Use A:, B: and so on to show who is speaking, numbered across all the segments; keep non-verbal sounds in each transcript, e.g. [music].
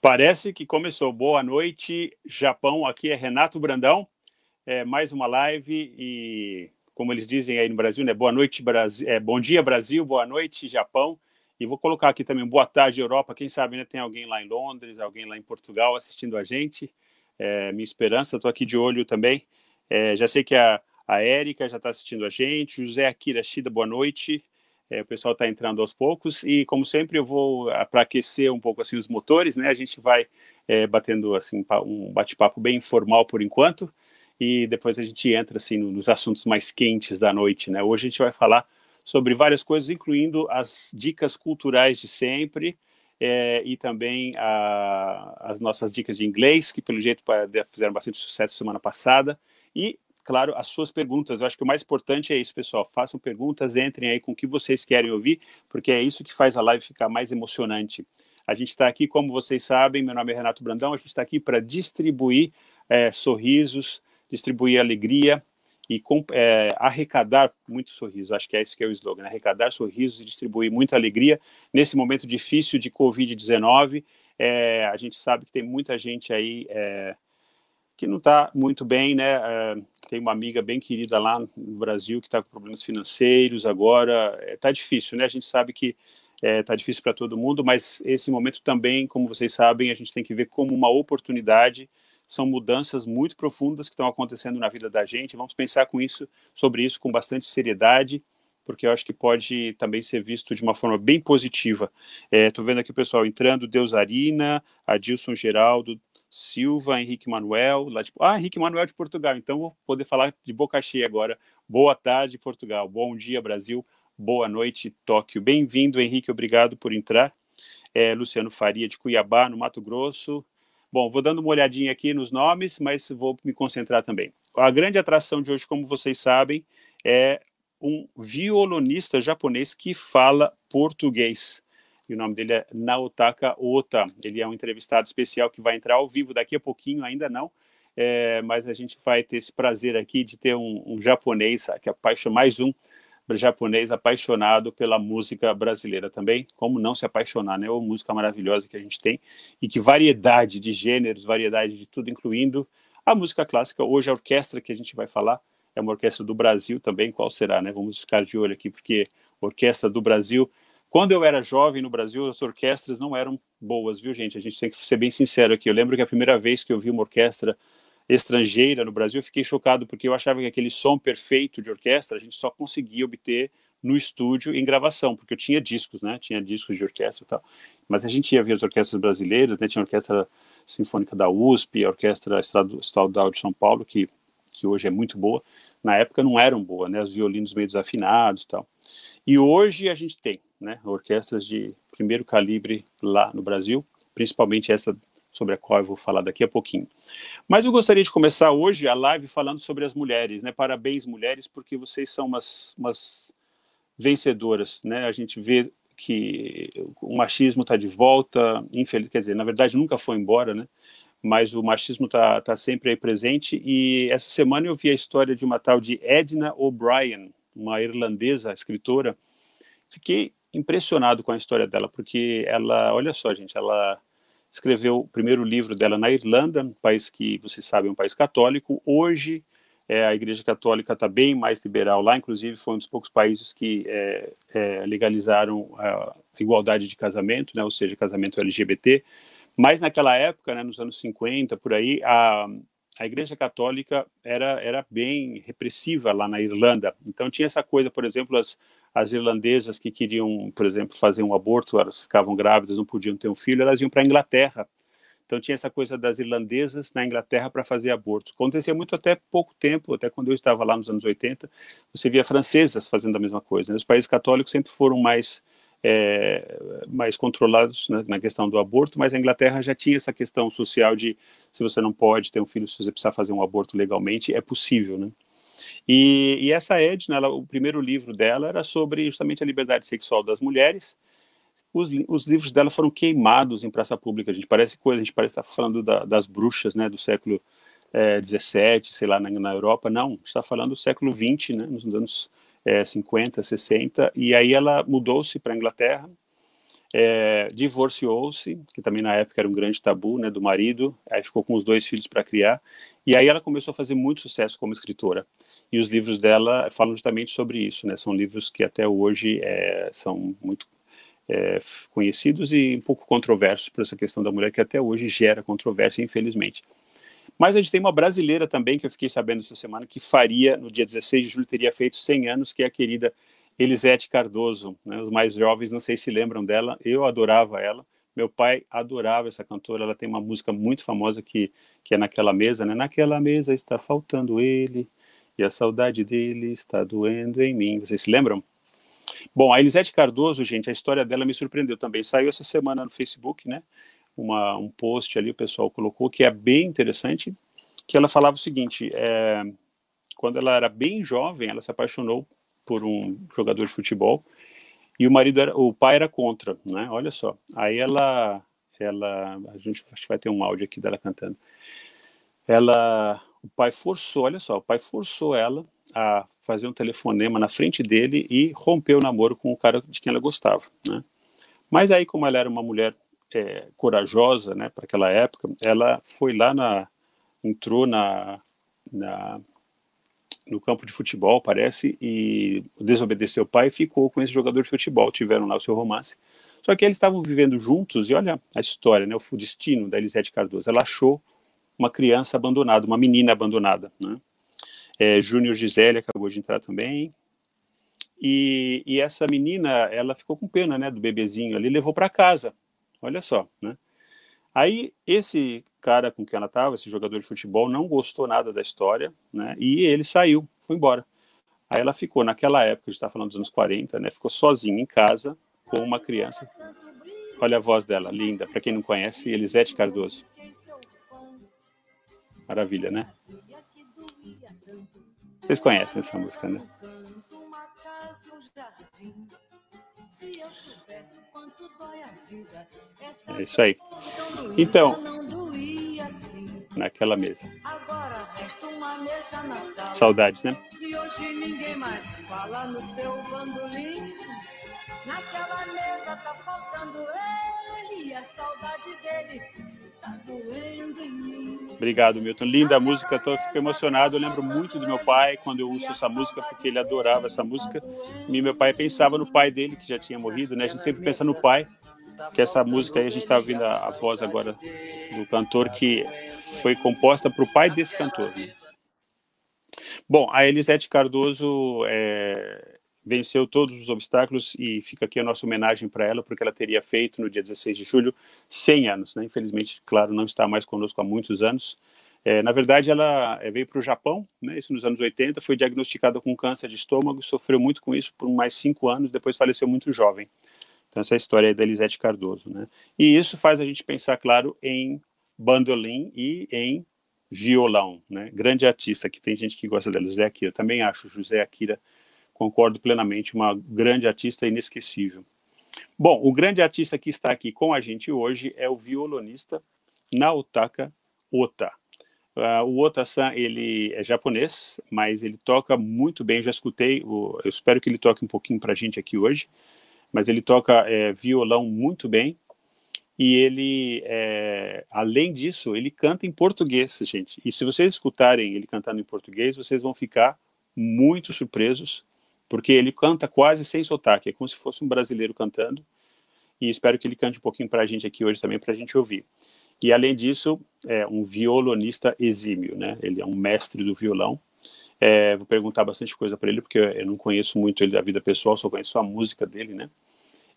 A: Parece que começou. Boa noite, Japão. Aqui é Renato Brandão. É mais uma live e, como eles dizem aí no Brasil, né? Boa noite, Brasil. É, bom dia, Brasil. Boa noite, Japão. E vou colocar aqui também boa tarde, Europa. Quem sabe né, tem alguém lá em Londres, alguém lá em Portugal assistindo a gente. É, minha esperança. Estou aqui de olho também. É, já sei que a, a Érica já está assistindo a gente. José Akira Shida, boa noite. É, o pessoal está entrando aos poucos e, como sempre, eu vou para aquecer um pouco assim os motores, né? A gente vai é, batendo assim um bate-papo bem informal por enquanto e depois a gente entra assim nos assuntos mais quentes da noite, né? Hoje a gente vai falar sobre várias coisas, incluindo as dicas culturais de sempre é, e também a, as nossas dicas de inglês, que pelo jeito fizeram bastante sucesso semana passada, e claro, as suas perguntas. Eu acho que o mais importante é isso, pessoal. Façam perguntas, entrem aí com o que vocês querem ouvir, porque é isso que faz a live ficar mais emocionante. A gente está aqui, como vocês sabem, meu nome é Renato Brandão, a gente está aqui para distribuir é, sorrisos, distribuir alegria e é, arrecadar muitos sorrisos. Acho que é esse que é o slogan, né? arrecadar sorrisos e distribuir muita alegria nesse momento difícil de Covid-19. É, a gente sabe que tem muita gente aí é, que não está muito bem, né? É, tem uma amiga bem querida lá no Brasil que está com problemas financeiros agora. Está é, difícil, né? A gente sabe que está é, difícil para todo mundo, mas esse momento também, como vocês sabem, a gente tem que ver como uma oportunidade. São mudanças muito profundas que estão acontecendo na vida da gente. Vamos pensar com isso, sobre isso com bastante seriedade, porque eu acho que pode também ser visto de uma forma bem positiva. Estou é, vendo aqui o pessoal entrando, Deusarina, Adilson Geraldo, Silva, Henrique Manuel, lá de, ah, Henrique Manuel de Portugal, então vou poder falar de boca cheia agora. Boa tarde, Portugal. Bom dia, Brasil. Boa noite, Tóquio. Bem-vindo, Henrique, obrigado por entrar. É, Luciano Faria, de Cuiabá, no Mato Grosso. Bom, vou dando uma olhadinha aqui nos nomes, mas vou me concentrar também. A grande atração de hoje, como vocês sabem, é um violonista japonês que fala português e o nome dele é Naotaka Ota. Ele é um entrevistado especial que vai entrar ao vivo daqui a pouquinho, ainda não, é, mas a gente vai ter esse prazer aqui de ter um, um japonês, que apaixona, mais um japonês apaixonado pela música brasileira também, como não se apaixonar, né? Ou música maravilhosa que a gente tem e que variedade de gêneros, variedade de tudo, incluindo a música clássica. Hoje a orquestra que a gente vai falar é uma orquestra do Brasil também, qual será, né? Vamos ficar de olho aqui porque orquestra do Brasil quando eu era jovem no Brasil, as orquestras não eram boas, viu, gente? A gente tem que ser bem sincero aqui. Eu lembro que a primeira vez que eu vi uma orquestra estrangeira no Brasil, eu fiquei chocado porque eu achava que aquele som perfeito de orquestra a gente só conseguia obter no estúdio em gravação, porque eu tinha discos, né? Tinha discos de orquestra e tal. Mas a gente ia ver as orquestras brasileiras, né? Tinha a Orquestra Sinfônica da USP, a Orquestra Estadual de São Paulo, que, que hoje é muito boa. Na época não eram boas, né? Os violinos meio desafinados e tal. E hoje a gente tem né, orquestras de primeiro calibre lá no Brasil, principalmente essa sobre a qual eu vou falar daqui a pouquinho. Mas eu gostaria de começar hoje a live falando sobre as mulheres, né? Parabéns, mulheres, porque vocês são umas, umas vencedoras, né? A gente vê que o machismo está de volta, infeliz, quer dizer, na verdade nunca foi embora, né? Mas o machismo está tá sempre aí presente. E essa semana eu vi a história de uma tal de Edna O'Brien, uma irlandesa escritora. Fiquei impressionado com a história dela, porque ela, olha só, gente, ela escreveu o primeiro livro dela na Irlanda, um país que, vocês sabem, é um país católico. Hoje, é, a Igreja Católica está bem mais liberal lá, inclusive foi um dos poucos países que é, é, legalizaram a igualdade de casamento, né, ou seja, casamento LGBT. Mas naquela época, né, nos anos 50, por aí, a, a Igreja Católica era, era bem repressiva lá na Irlanda. Então tinha essa coisa, por exemplo, as, as irlandesas que queriam, por exemplo, fazer um aborto, elas ficavam grávidas, não podiam ter um filho, elas iam para a Inglaterra. Então tinha essa coisa das irlandesas na Inglaterra para fazer aborto. Acontecia muito até pouco tempo, até quando eu estava lá nos anos 80, você via francesas fazendo a mesma coisa. Né? Os países católicos sempre foram mais é, mais controlados né, na questão do aborto, mas a Inglaterra já tinha essa questão social de se você não pode ter um filho, se você precisar fazer um aborto legalmente, é possível, né? E, e essa Edna, ela, o primeiro livro dela era sobre justamente a liberdade sexual das mulheres. Os, os livros dela foram queimados em praça pública. A gente parece coisa, a gente parece estar falando da, das bruxas, né, do século é, 17, sei lá, na, na Europa. Não, está falando do século 20, né, nos anos é, 50, 60, e aí ela mudou-se para a Inglaterra, é, divorciou-se, que também na época era um grande tabu, né, do marido, aí ficou com os dois filhos para criar, e aí ela começou a fazer muito sucesso como escritora. E os livros dela falam justamente sobre isso, né? São livros que até hoje é, são muito é, conhecidos e um pouco controversos por essa questão da mulher, que até hoje gera controvérsia, infelizmente. Mas a gente tem uma brasileira também, que eu fiquei sabendo essa semana, que faria, no dia 16 de julho, teria feito 100 anos, que é a querida Elisete Cardoso. Né? Os mais jovens não sei se lembram dela, eu adorava ela. Meu pai adorava essa cantora, ela tem uma música muito famosa que, que é Naquela Mesa, né? Naquela mesa está faltando ele, e a saudade dele está doendo em mim. Vocês se lembram? Bom, a Elisete Cardoso, gente, a história dela me surpreendeu também. Saiu essa semana no Facebook, né? Uma, um post ali, o pessoal colocou, que é bem interessante, que ela falava o seguinte, é, quando ela era bem jovem, ela se apaixonou por um jogador de futebol, e o marido era, o pai era contra, né? Olha só. Aí ela, ela, a gente acho que vai ter um áudio aqui dela cantando. Ela, o pai forçou, olha só, o pai forçou ela a fazer um telefonema na frente dele e rompeu o namoro com o cara de quem ela gostava, né? Mas aí, como ela era uma mulher é, corajosa, né, para aquela época, ela foi lá na, entrou na, na no campo de futebol, parece, e desobedeceu o pai e ficou com esse jogador de futebol. Tiveram lá o seu romance. Só que eles estavam vivendo juntos, e olha a história, né, o destino da Elisete Cardoso. Ela achou uma criança abandonada, uma menina abandonada. Né? É, Júnior Gisele acabou de entrar também. E, e, essa menina, ela ficou com pena né, do bebezinho ali, levou para casa. Olha só, né? Aí esse cara com quem ela estava, esse jogador de futebol, não gostou nada da história, né? E ele saiu, foi embora. Aí ela ficou, naquela época, a gente está falando dos anos 40, né? Ficou sozinha em casa com uma criança. Olha a voz dela, linda. Para quem não conhece, Elisete Cardoso. Maravilha, né? Vocês conhecem essa música, né? É isso aí. Então, naquela mesa. Saudades, né? E hoje ninguém mais fala no seu bandolim. Naquela mesa tá faltando ele e a saudade dele Obrigado, Milton. Linda a música, tô, fico emocionado. Eu lembro muito do meu pai quando eu ouço essa música, porque ele adorava essa música. E meu pai pensava no pai dele, que já tinha morrido, né? A gente sempre pensa no pai, que essa música aí, a gente está ouvindo a, a, voz agora do cantor, que foi composta para o pai desse cantor. Né? Bom, a Elisete Cardoso é, venceu todos os obstáculos e fica aqui a nossa homenagem para ela, porque ela teria feito no dia 16 de julho 100 anos. Né? Infelizmente, claro, não está mais conosco há muitos anos. É, na verdade, ela é, veio para o Japão, né, isso nos anos 80, foi diagnosticada com câncer de estômago, sofreu muito com isso por mais cinco anos, depois faleceu muito jovem. Então, essa é a história da Elisete Cardoso. Né? E isso faz a gente pensar, claro, em bandolim e em violão. Né? Grande artista, que tem gente que gosta dela, José Akira. Também acho José Akira concordo plenamente, uma grande artista inesquecível. Bom, o grande artista que está aqui com a gente hoje é o violonista Naotaka Ota. Uh, o Ota-san, ele é japonês, mas ele toca muito bem, já escutei, o, eu espero que ele toque um pouquinho para a gente aqui hoje, mas ele toca é, violão muito bem, e ele, é, além disso, ele canta em português, gente. E se vocês escutarem ele cantando em português, vocês vão ficar muito surpresos porque ele canta quase sem sotaque, é como se fosse um brasileiro cantando, e espero que ele cante um pouquinho para a gente aqui hoje também, para a gente ouvir. E além disso, é um violonista exímio, né? Ele é um mestre do violão. É, vou perguntar bastante coisa para ele, porque eu não conheço muito ele da vida pessoal, só conheço a música dele, né?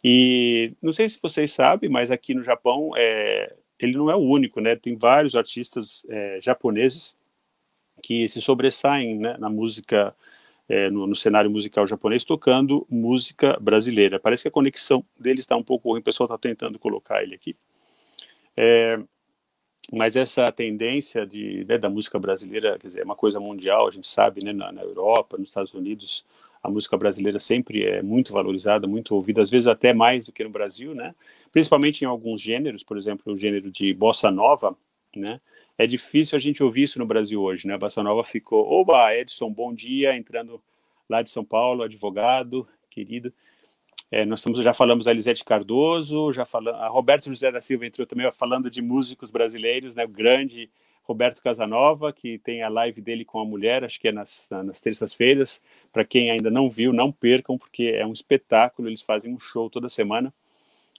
A: E não sei se vocês sabem, mas aqui no Japão é, ele não é o único, né? Tem vários artistas é, japoneses que se sobressaem né, na música é, no, no, cenário musical japonês tocando música brasileira. Parece que a conexão dele está um pouco ruim, o pessoal está tentando colocar ele aqui. É, mas essa tendência de, né, da música brasileira, quer dizer, é uma coisa mundial, a gente sabe, né, na, na, Europa, nos Estados Unidos, a música brasileira sempre é muito valorizada, muito ouvida, às vezes até mais do que no Brasil, né? Principalmente em alguns gêneros, por exemplo, o gênero de bossa nova, né? É difícil a gente ouvir isso no Brasil hoje, né? A Bossa Nova ficou, oba, Edson, bom dia, entrando lá de São Paulo, advogado, querido. É, nós estamos, já falamos da Lisete Cardoso, já falamos, a Roberto José da Silva entrou também falando de músicos brasileiros, né, o grande Roberto Casanova, que tem a live dele com a mulher, acho que é nas, nas terças-feiras. Para quem ainda não viu, não percam, porque é um espetáculo, eles fazem um show toda semana.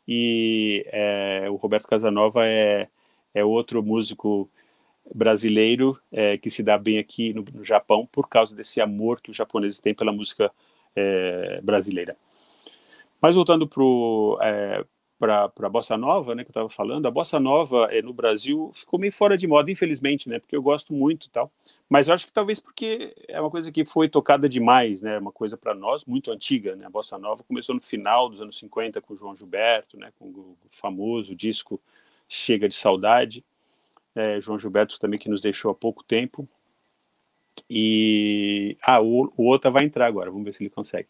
A: E é, o Roberto Casanova é, é outro músico brasileiro é, que se dá bem aqui no, no, Japão por causa desse amor que os japoneses têm pela música é, brasileira. Mas voltando para para a bossa nova, né, que eu estava falando, a bossa nova é, no Brasil ficou meio fora de moda, infelizmente, né, porque eu gosto muito tal. Mas eu acho que talvez porque é uma coisa que foi tocada demais, né, uma coisa para nós muito antiga, né. A bossa nova começou no final dos anos 50 com o João Gilberto, né, com o famoso disco Chega de Saudade. É, João Gilberto também que nos deixou há pouco tempo. E ah, o, o outro vai entrar agora, vamos ver se ele consegue.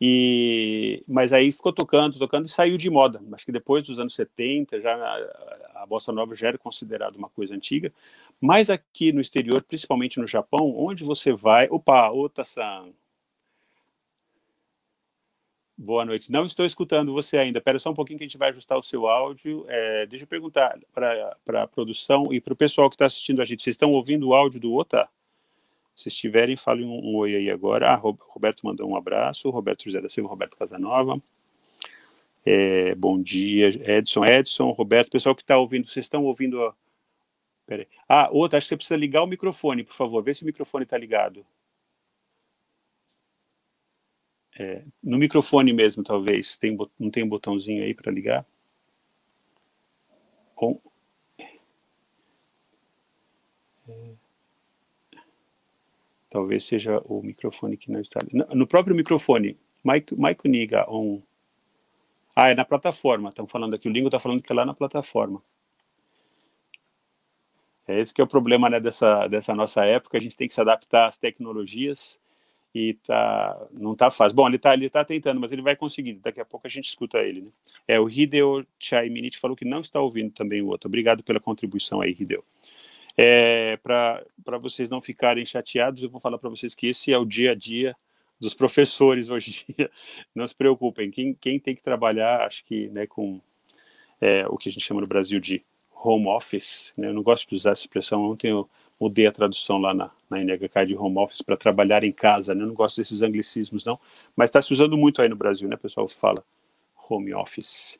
A: E, mas aí ficou tocando, tocando e saiu de moda. Acho que depois dos anos 70, já a, a bossa nova já era considerada uma coisa antiga. Mas aqui no exterior, principalmente no Japão, onde você vai. Opa, Ota-san. Boa noite. Não estou escutando você ainda. Espera só um pouquinho que a gente vai ajustar o seu áudio. É, deixa eu perguntar para a produção e para o pessoal que está assistindo a gente. Vocês estão ouvindo o áudio do Ota? Se estiverem, falem um, um, oi aí agora. Ah, Roberto mandou um abraço. Roberto José da Silva, Roberto Casanova. É, bom dia, Edson, Edson, Roberto. Pessoal que está ouvindo, vocês estão ouvindo? A... Ah, outra, acho que você precisa ligar o microfone, por favor. Vê se o microfone está ligado. É, no microfone mesmo, talvez. Tem, não tem um botãozinho aí para ligar? Com... É... Talvez seja o microfone que não está. No próprio microfone, Mike, Mike Niga on. Ah, é na plataforma. Estão falando aqui. O Lingo está falando que é lá na plataforma. É esse que é o problema né, dessa, dessa nossa época. A gente tem que se adaptar às tecnologias e tá, não está fácil. Bom, ele está ele tá tentando, mas ele vai conseguir. Daqui a pouco a gente escuta ele. Né? É, o Hideo Chaiminit falou que não está ouvindo também o outro. Obrigado pela contribuição aí, Hideo. É, para vocês não ficarem chateados, eu vou falar para vocês que esse é o dia a dia dos professores hoje em dia. [laughs] Não se preocupem, quem, quem tem que trabalhar, acho que né, com é, o que a gente chama no Brasil de home office, né, eu não gosto de usar essa expressão, ontem eu mudei a tradução lá na, na NHK de home office para trabalhar em casa, né, eu não gosto desses anglicismos não, mas está se usando muito aí no Brasil, né, o pessoal fala home office.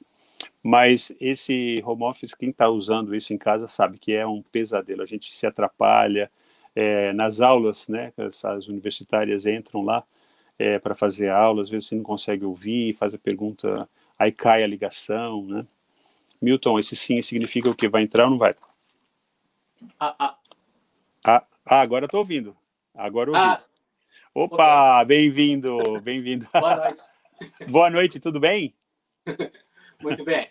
A: Mas esse home office, quem está usando isso em casa sabe que é um pesadelo. A gente se atrapalha é, nas aulas, né? As universitárias entram lá é, para fazer aula, às vezes você não consegue ouvir, faz a pergunta, aí cai a ligação, né? Milton, esse sim significa o que? Vai entrar ou não vai? Ah, ah. Ah, ah agora estou ouvindo. Agora ouvi. Ah. Opa, bem-vindo, bem-vindo. [laughs]
B: Boa noite.
A: Boa noite, tudo bem? [laughs]
B: Muito bem.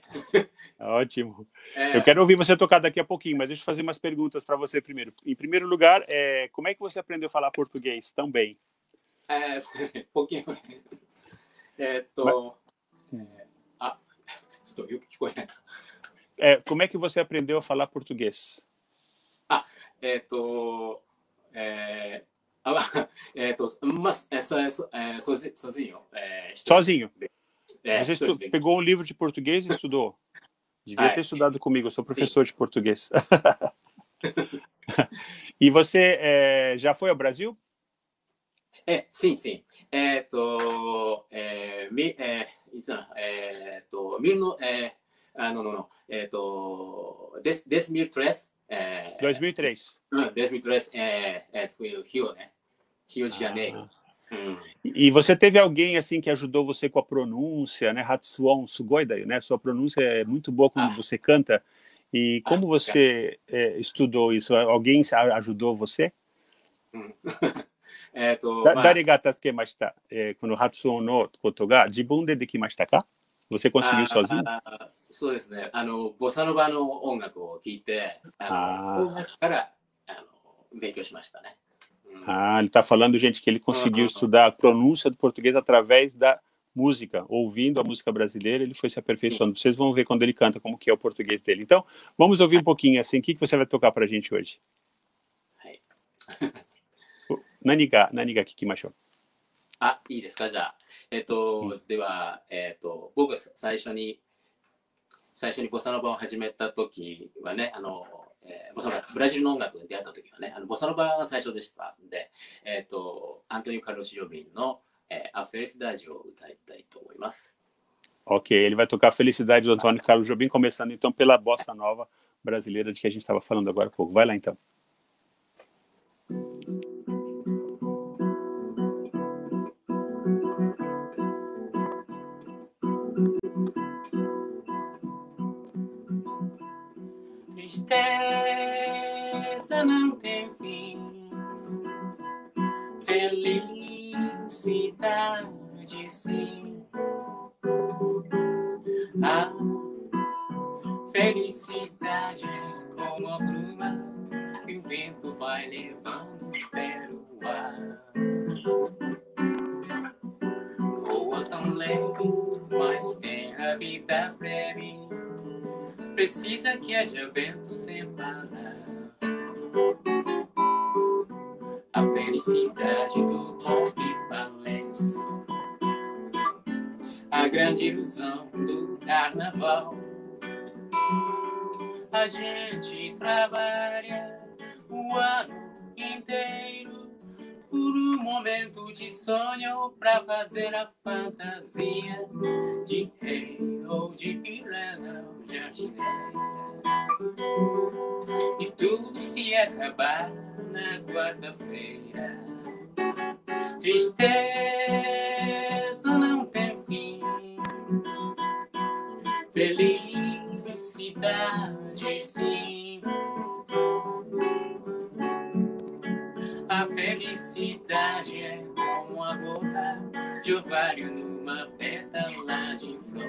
A: Ótimo. É... Eu quero ouvir você tocar daqui a pouquinho, mas deixa eu fazer umas perguntas para você primeiro. Em primeiro lugar, é, como é que você aprendeu a falar português tão bem?
B: É, [laughs] pouquinho. É, tô...
A: é, ah, é, como é que você aprendeu a falar português?
B: Ah, [laughs] é, tô... É, é, tô mas, é, so, é, é, sozinho. É,
A: sozinho? É, Você estu... pegou um livro de português e estudou? Devia ah, ter estudado comigo, eu sou professor sim. de português. [laughs] e você é, já foi ao Brasil?
B: É, sim, sim. É, to, é, mi, é, é, to, mil é, ah, não, não, não. É do, des, 2003. É,
A: 2003.
B: É, 2003 é, é, foi o Rio, né? Rio de ah. Janeiro. Ah.
A: Hum. E você teve alguém assim que ajudou você com a pronúncia, né? Hatsuon Sugoida, né? Sua pronúncia é muito boa quando ah. você canta. E ah, como ah, você é, estudou isso? Alguém ajudou você?
B: Hum. [laughs] é, to, da,
A: ah. mas... Darigata tsuke mashita. Tá? É, Hatsuon no koto ga de ka? 発音のことが自分でできましたか Você conseguiu sozinho?
B: そうですね。あの、ボサノバの音楽を聴いて、あの音楽からあの勉強しましたね。
A: Ah, ele está falando, gente, que ele conseguiu uhum. estudar a pronúncia do português através da música, ouvindo a música brasileira, ele foi se aperfeiçoando. Vocês vão ver quando ele canta como que é o português dele. Então, vamos ouvir um pouquinho assim. O que, que você vai tocar para a gente hoje? [laughs] Naniga, Naniga Kikimashou.
B: あ、いいですか、じゃあ。えっ、と、では、えっ、と、僕、最初に、最初にボサノバを始めた時はね、あの、えー、ボサノバ、ブラジルの音楽に出会った時はね、あのボサノバが最初でしたんで、えっ、と、アントニオ・カルロス・ジョビンの、é, a felicidade ou
A: Ok, ele vai tocar felicidade do Antônio Carlos Jobim, começando então pela bossa nova brasileira de que a gente estava falando agora há pouco. Vai lá então.
B: Tristeza não tem fim, felicidade, sim. A felicidade é como a bruma que o vento vai levando pelo ar. Voa tão leve, mas tem a vida breve. Precisa que haja vento sem parar. A felicidade do golpe a grande ilusão do carnaval. A gente trabalha o ano inteiro por um momento de sonho pra fazer a fantasia de rei ou de ou jardineira. E tudo se acabar na quarta-feira. Tristeza não tem fim, felicidade sim. A felicidade é como a gota de ovário numa pétala de flor.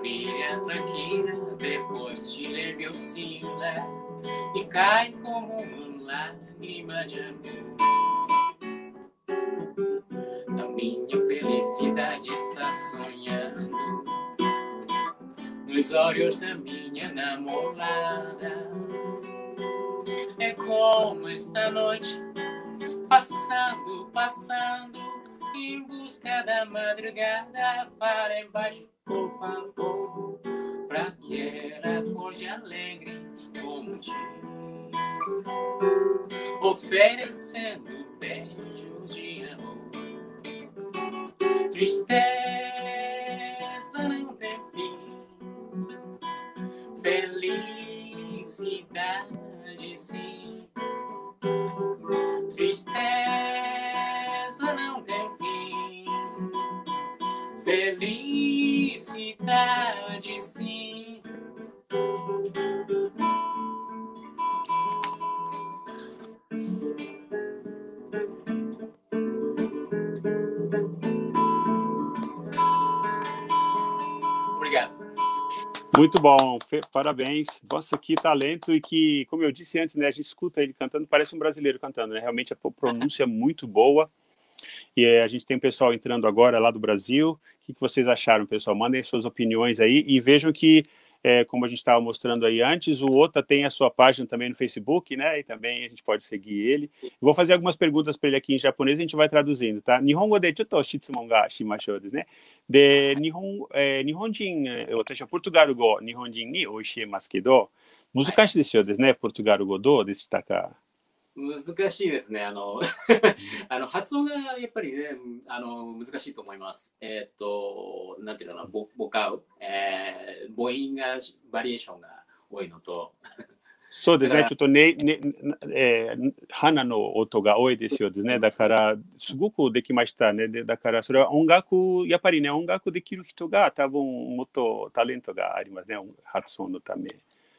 B: Brilha tranquila, depois te leve oscila e cai como uma lágrima de amor. A minha felicidade está sonhando nos olhos da minha namorada. É como esta noite, passando, passando, em busca da madrugada. Para embaixo, por favor, pra que era de alegre como dia oferecendo beijos de amor. Tristeza não tem fim, felicidade sim. Tristeza não tem fim, felicidade sim.
A: Muito bom, parabéns. Nossa, que talento e que, como eu disse antes, né, a gente escuta ele cantando, parece um brasileiro cantando, né? Realmente a pronúncia é muito boa. E é, a gente tem um pessoal entrando agora lá do Brasil. O que, que vocês acharam, pessoal? Mandem suas opiniões aí e vejam que é, como a gente estava mostrando aí antes. O Ota tem a sua página também no Facebook, né? E também a gente pode seguir ele. Vou fazer algumas perguntas para ele aqui em japonês e a gente vai traduzindo, tá? Nihongo de chutou shitsumon ga shimashou desu ne. De nihon, eh, nihonjin, é, watashi wa portugal go nihonjin ni oishie kedo, muzukashi desu yo desu ne, portugal go do desu taka. 難しいですね。
B: あのあの発音がやっぱりね、あの難しいと思います。えー、っと、なんていうのかな、ボボカウ、えー、母音がバリエーションが多いのと。
A: そうですね、ちょっとね、ねえー、花の音が多いですよね。だから、すごくできましたね。でだから、それは音楽、やっぱりね、音楽できる人が多分もっとタレントがありますね、発音のため。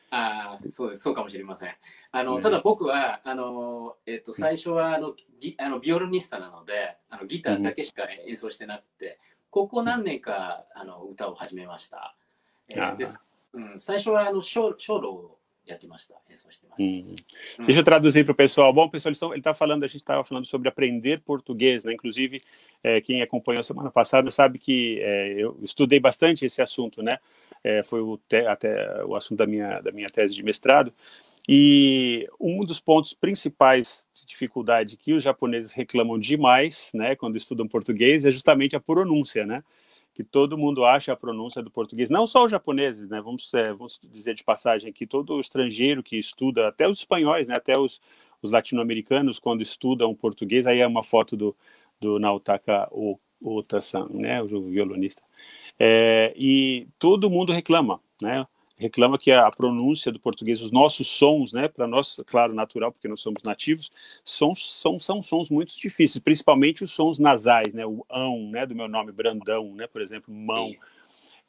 B: あそうですそうかもしれません。あの、ただ僕はあの、えっと、最初はあのギあのビオルニスタなのであのギターだけしか演奏してなくて、ここ何年かあの歌を始めました。えー、です。うん、最初はあの小小路を
A: Hum. Deixa eu traduzir para o pessoal. Bom, pessoal, ele está falando, a gente estava falando sobre aprender português, né? Inclusive, é, quem acompanhou a semana passada sabe que é, eu estudei bastante esse assunto, né? É, foi o te, até o assunto da minha, da minha tese de mestrado. E um dos pontos principais de dificuldade que os japoneses reclamam demais, né, quando estudam português, é justamente a pronúncia, né? Que todo mundo acha a pronúncia do português, não só os japoneses, né? Vamos, é, vamos dizer de passagem que todo estrangeiro que estuda, até os espanhóis, né? Até os, os latino-americanos, quando estudam português, aí é uma foto do, do Naotaka Ota-san, né? O violonista. É, e todo mundo reclama, né? Reclama que a pronúncia do português, os nossos sons, né, para nós, claro, natural, porque nós somos nativos, sons, são, são sons muito difíceis, principalmente os sons nasais, né, o ão, né, do meu nome, Brandão, né, por exemplo, mão.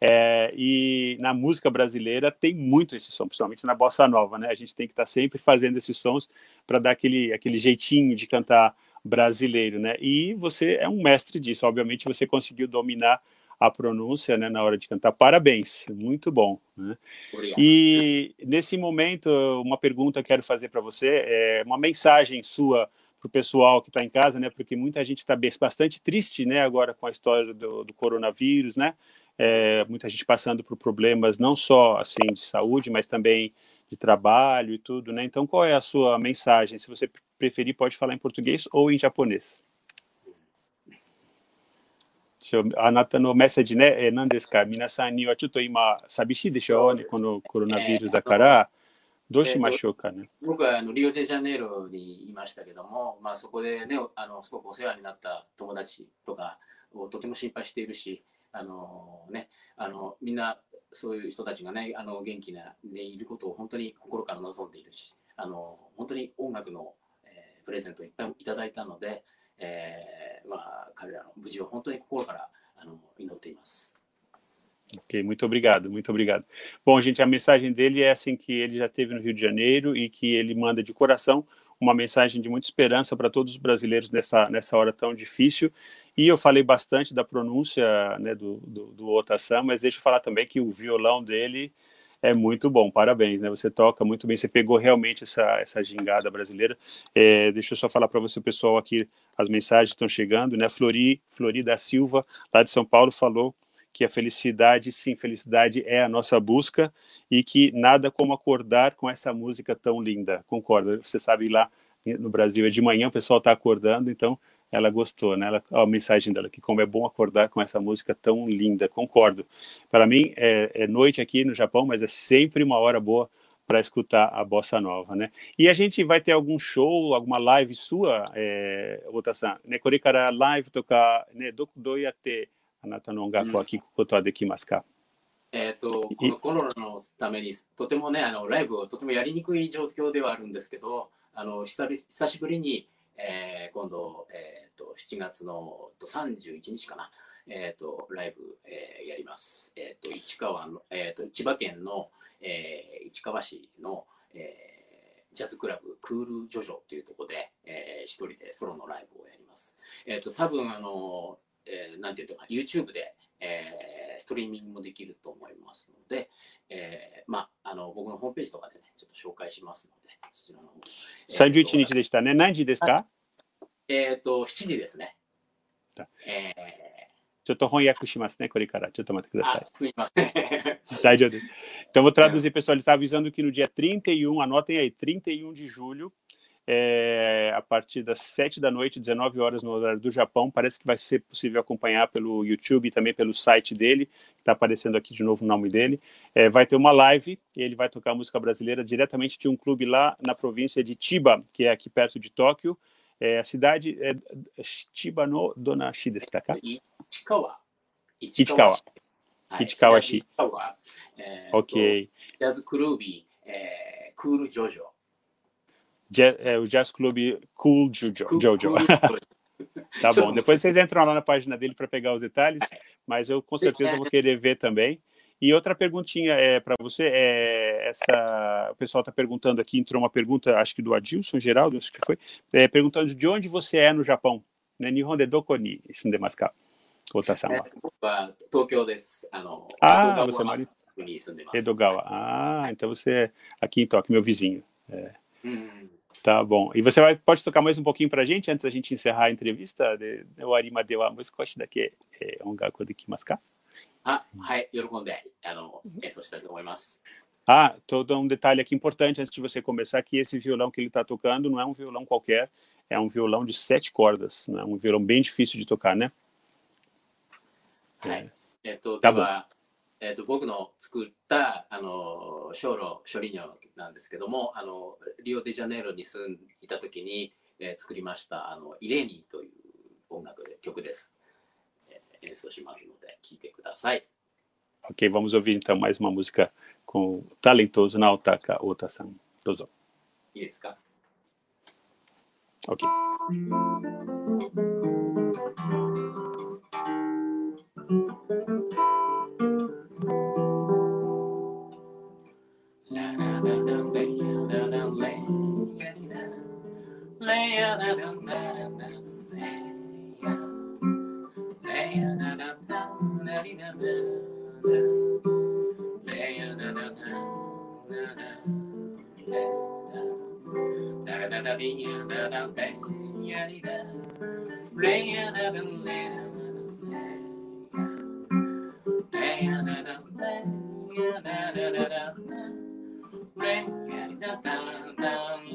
A: É, e na música brasileira tem muito esse som, principalmente na bossa nova, né? A gente tem que estar tá sempre fazendo esses sons para dar aquele, aquele jeitinho de cantar brasileiro, né? E você é um mestre disso, obviamente você conseguiu dominar a pronúncia né, na hora de cantar. Parabéns, muito bom. Né? E nesse momento, uma pergunta que eu quero fazer para você, é uma mensagem sua para o pessoal que está em casa, né? Porque muita gente está bastante triste, né? Agora com a história do, do coronavírus, né? É, muita gente passando por problemas não só assim de saúde, mas também de trabalho e tudo, né? Então, qual é a sua mensagem? Se você preferir, pode falar em português ou em japonês. あなたのメッセージね、えー、何ですか？皆さんにはちょっと今、寂しいでしょう、ね、このコロナウイルスだから、どうしましょうかね？
B: えー、僕はあのリオデジャネイロにいましたけども、まあ、そこでね、あのすごくお世話になった友達とかをとても心配しているし、あのね、あのみんなそういう人たちがね、あの元気な、でいることを本当に心から望んでいるし、あの本当に音楽の、えー、プレゼントをいっぱいいただいたので、é,
A: Ok, muito obrigado, muito obrigado. Bom, gente, a mensagem dele é assim que ele já esteve no Rio de Janeiro e que ele manda de coração uma mensagem de muita esperança para todos os brasileiros nessa, nessa hora tão difícil. E eu falei bastante da pronúncia né, do, do, do mas deixa eu falar também que o violão dele é muito bom, parabéns, né? Você toca muito bem, você pegou realmente essa, essa gingada brasileira. É, deixa eu só falar para você, pessoal aqui, as mensagens estão chegando, né? Flori, Flori da Silva, lá de São Paulo, falou que a felicidade, sim, felicidade é a nossa busca e que nada como acordar com essa música tão linda. Concorda? Você sabe lá no Brasil é de manhã, o pessoal está acordando, então ela gostou, né? Ela, a mensagem dela que como é bom acordar com essa música tão linda. Concordo. Para mim é, é, noite aqui no Japão, mas é sempre uma hora boa para escutar a bossa nova, né? E a gente vai ter algum show, alguma live sua, é, Ota-san, né? これからライブとかね、どどうやってあなたの音楽を聴くことはできますか？
B: えっ、と、このコロナのためにとてもね、あのライブをとてもやりにくい状況ではあるんですけど、あの久久しぶりにえー、今度、えーと、 ー、7月の31日かな、えーと、ライブ、えー、やります。えーと、市川の、えー、と千葉県の、えー、市川市の、えー、ジャズクラブクールジョジョというところで、えー、一人でソロのライブをやります。えー、と多分あの、えー、なんていうか YouTube で、えー、ストリーミングもできると思いますので、えー、まああの僕のホームページとかでねちょっと紹介しますので。
A: 31日でしたね。何時ですか？
B: えっ、と、7時ですね。
A: えちょっと翻訳しますね、これから。ちょっと待ってください。
B: すみません。
A: 大[laughs] 丈夫です。Então, vou traduzir, pessoal. Ele está avisando que no dia 31, anotem aí, 31 de julho, é, a partir das 7 da noite, 19 horas no horário do Japão. Parece que vai ser possível acompanhar pelo YouTube e também pelo site dele, que está aparecendo aqui de novo o nome dele. É, vai ter uma live e ele vai tocar música brasileira diretamente de um clube lá na província de Chiba, que é aqui perto de Tóquio. É, a cidade é Chiba no Donashi desu ka?
B: Ichikawa.
A: Ichikawa. Ichikawa-shi. Ok.
B: Jazz Club é, Cool Jojo.
A: É o Jazz Club Cool Jojo. [laughs] Jojo. tá bom. Depois vocês entram lá na página dele para pegar os detalhes, mas eu com certeza vou querer ver também. E outra perguntinha é para você, é essa o pessoal está perguntando aqui, entrou uma pergunta, acho que do Adilson Geraldo, acho que foi, é, perguntando de onde você é no Japão. Né? Nihon de doko ni sundemasu ka? Ota-sama. Ah, você mora em Edogawa. Ah, então você é aqui em Tóquio, meu vizinho. É. Hum. Tá bom. E você vai, pode tocar mais um pouquinho para a gente antes da gente encerrar a entrevista? O Arima deu a música, que é um gaku de kimasu ka?
B: あ、はい、喜んであの演奏したいと思います。
A: Ah, todo um detalhe aqui importante antes de você começar, que esse violão que ele está tocando não é um violão qualquer, é um violão de sete cordas, né? um violão bem difícil de tocar, né?
B: はい。えっと、
A: 多分
B: えっと、僕の作ったあの小路処理尿なんですけども、あのリオデジャネイロに住んでいた時に、えー作りましたあのイレーニーという音楽で曲です、えー 演奏しますので聴いてください。
A: Ok, vamos ouvir então mais uma música com o talentoso Naotaka Ota-san. Dozo.
B: いいですか
A: Ok.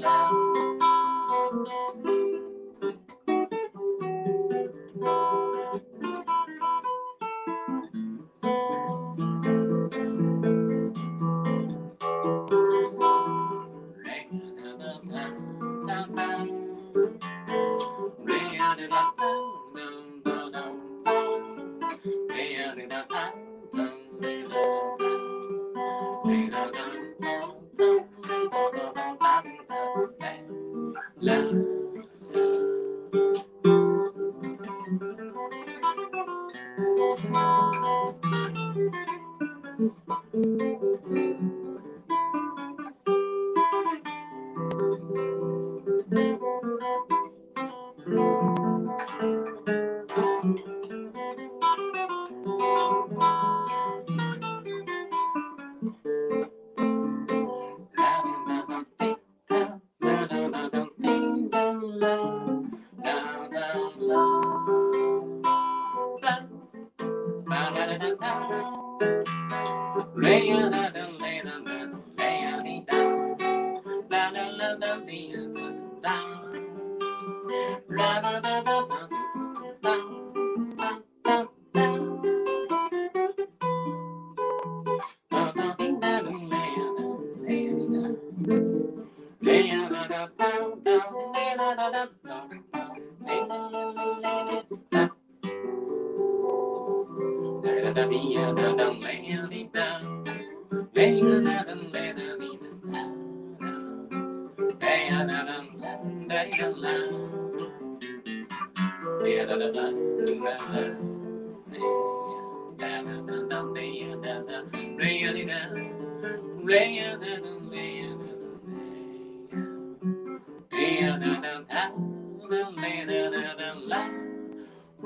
B: あ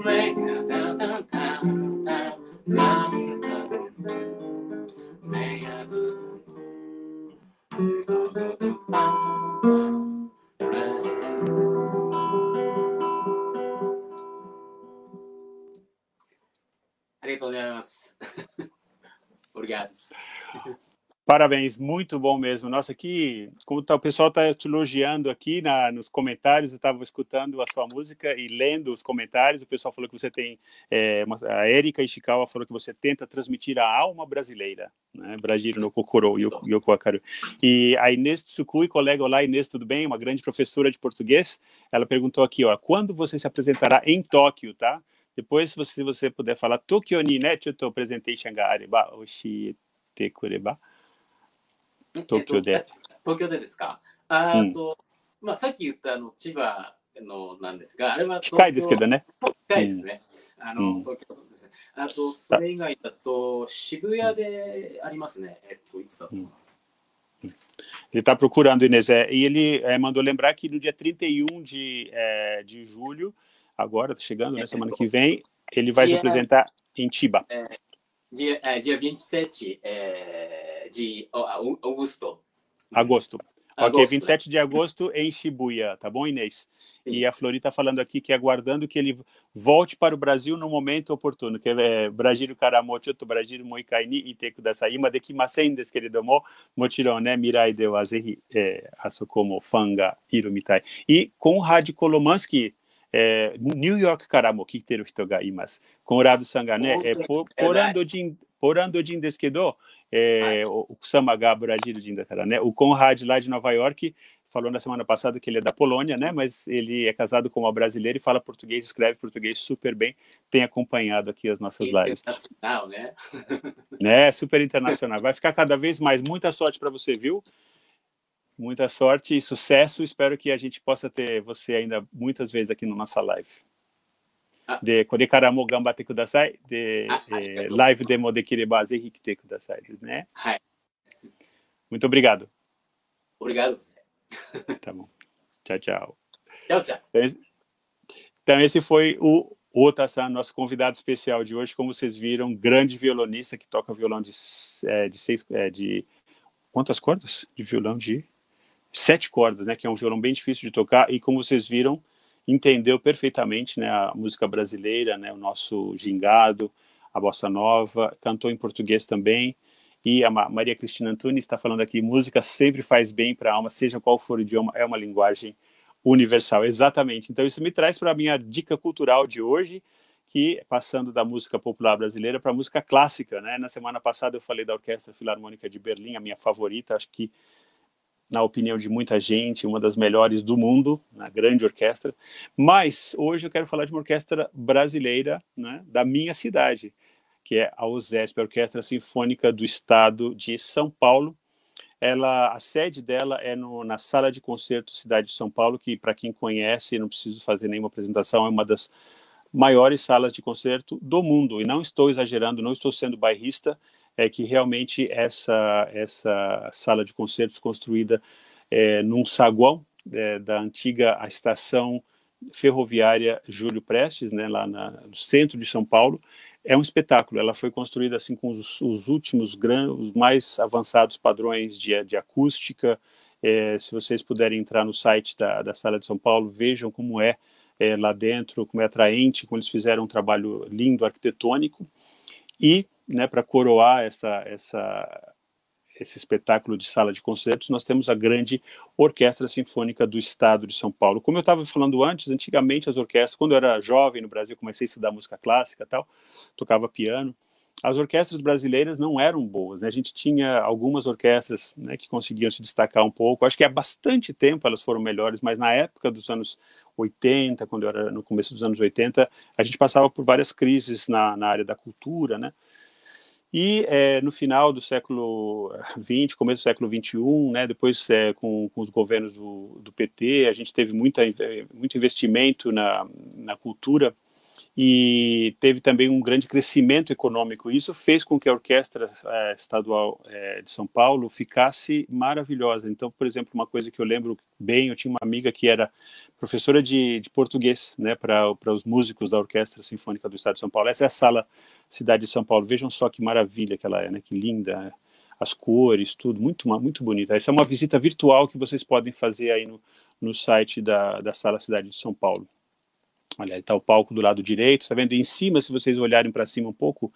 B: り
A: Parabéns, muito bom mesmo. Nossa, que como tá, o pessoal está te elogiando aqui na, nos comentários. Eu estava escutando a sua música e lendo os comentários. O pessoal falou que você tem. é, uma- a Erika Ishikawa falou que você tenta transmitir a alma brasileira, né? Brasil no Kokoro, Yoko Akaru. E a Inês Tsukui, colega lá, Inês, tudo bem? Uma grande professora de português. Ela perguntou aqui, ó, quando você se apresentará em Tóquio, tá? Depois, se você, se você puder falar Tokyo ni ne chuto presentation ga areba, oshite kureba. 東京で
B: えっと東京でですかあーと、まあ、さっき言ったあの千葉のなんですが、あれは東京
A: 近いですけどね。
B: 近いですね。あの、
A: うん
B: 東京都ですね。あと、それ以外だと、渋谷でありますね。えっと、いつだったかな
A: Ele está procurando, Inês. É, e ele é, mandou lembrar que no dia 31 de, é, de julho, agora, tá chegando, né, semana que vem, ele vai se
B: Dia-
A: apresentar em Chiba.
B: Dia, é, dia 27 é, de agosto.
A: Agosto. Ok, 27 de agosto em Shibuya, tá bom, Inês? E a Flori está falando aqui que aguardando que ele volte para o Brasil no momento oportuno, que é Brasil karamo choto Brasil moikai ni ite kudasai. Ima dekimasen desu keredomo, mochiron né, mirai de wa zehi é, asoko mo fan ga iru mitai. E Conrad Kolomansky, é, New York karamo kiteru hito ga imasu. Conrado Sangané, é, por, porando jin, porando jin desu kedo, é, o Kusama ga Brasil jin da né? O Conrad lá de Nova York falou na semana passada que ele é da Polônia, né? Mas ele é casado com uma brasileira e fala português, escreve português super bem. Tem acompanhado aqui as nossas lives.
B: Internacional, né? [laughs]
A: É, super internacional. Vai ficar cada vez mais. Muita sorte para você, viu? Muita sorte e sucesso. Espero que a gente possa ter você ainda muitas vezes aqui na nossa live. Ah. De kore kara mo ganbatte kudasai. De ah, eh, live demo dekireba zehi kite kudasai, né? Muito obrigado.
B: Obrigado.
A: Tá bom. Tchau, tchau.
B: Tchau, tchau.
A: Então, esse foi o Otasan, nosso convidado especial de hoje. Como vocês viram, grande violonista que toca violão de, é, de seis. É, de quantas cordas? De violão de sete cordas, né? Que é um violão bem difícil de tocar. E como vocês viram, entendeu perfeitamente né, a música brasileira, né, o nosso gingado, a bossa nova, cantou em português também. E a Maria Cristina Antunes está falando aqui: música sempre faz bem para a alma, seja qual for o idioma, é uma linguagem universal. Exatamente. Então, isso me traz para a minha dica cultural de hoje, que passando da música popular brasileira para a música clássica. Né? Na semana passada eu falei da Orquestra Filarmônica de Berlim, a minha favorita, acho que, na opinião de muita gente, uma das melhores do mundo, uma grande orquestra. Mas hoje eu quero falar de uma orquestra brasileira né, da minha cidade que é a USESP, a Orquestra Sinfônica do Estado de São Paulo. Ela, a sede dela é no, na Sala de Concerto Cidade de São Paulo, que para quem conhece, não preciso fazer nenhuma apresentação, é uma das maiores salas de concerto do mundo. E não estou exagerando, não estou sendo bairrista, é que realmente essa essa sala de concertos construída é, num saguão é, da antiga estação ferroviária Júlio Prestes, né, lá na, no centro de São Paulo, é um espetáculo. Ela foi construída assim com os, os últimos os mais avançados padrões de, de acústica. É, se vocês puderem entrar no site da, da Sala de São Paulo, vejam como é, é lá dentro, como é atraente, como eles fizeram um trabalho lindo arquitetônico. E, né, para coroar essa, essa esse espetáculo de sala de concertos, nós temos a grande Orquestra Sinfônica do Estado de São Paulo. Como eu estava falando antes, antigamente as orquestras, quando eu era jovem no Brasil, comecei a estudar música clássica tal, tocava piano, as orquestras brasileiras não eram boas, né? A gente tinha algumas orquestras né, que conseguiam se destacar um pouco. Acho que há bastante tempo elas foram melhores, mas na época dos anos 80, quando eu era no começo dos anos 80, a gente passava por várias crises na, na área da cultura, né? E é, no final do século XX, começo do século XXI, né, depois é, com, com, os governos do, do, PT, a gente teve muita, muito investimento na, na cultura e teve também um grande crescimento econômico. Isso fez com que a Orquestra é, Estadual é, de São Paulo ficasse maravilhosa. Então, por exemplo, uma coisa que eu lembro bem, eu tinha uma amiga que era professora de, de português né, para os músicos da Orquestra Sinfônica do Estado de São Paulo. Essa é a sala cidade de São Paulo. Vejam só que maravilha que ela é, né? Que linda, as cores, tudo, muito, muito bonita. Essa é uma visita virtual que vocês podem fazer aí no, no site da, da Sala Cidade de São Paulo. Olha, está o palco do lado direito, está vendo? Em cima, se vocês olharem para cima um pouco,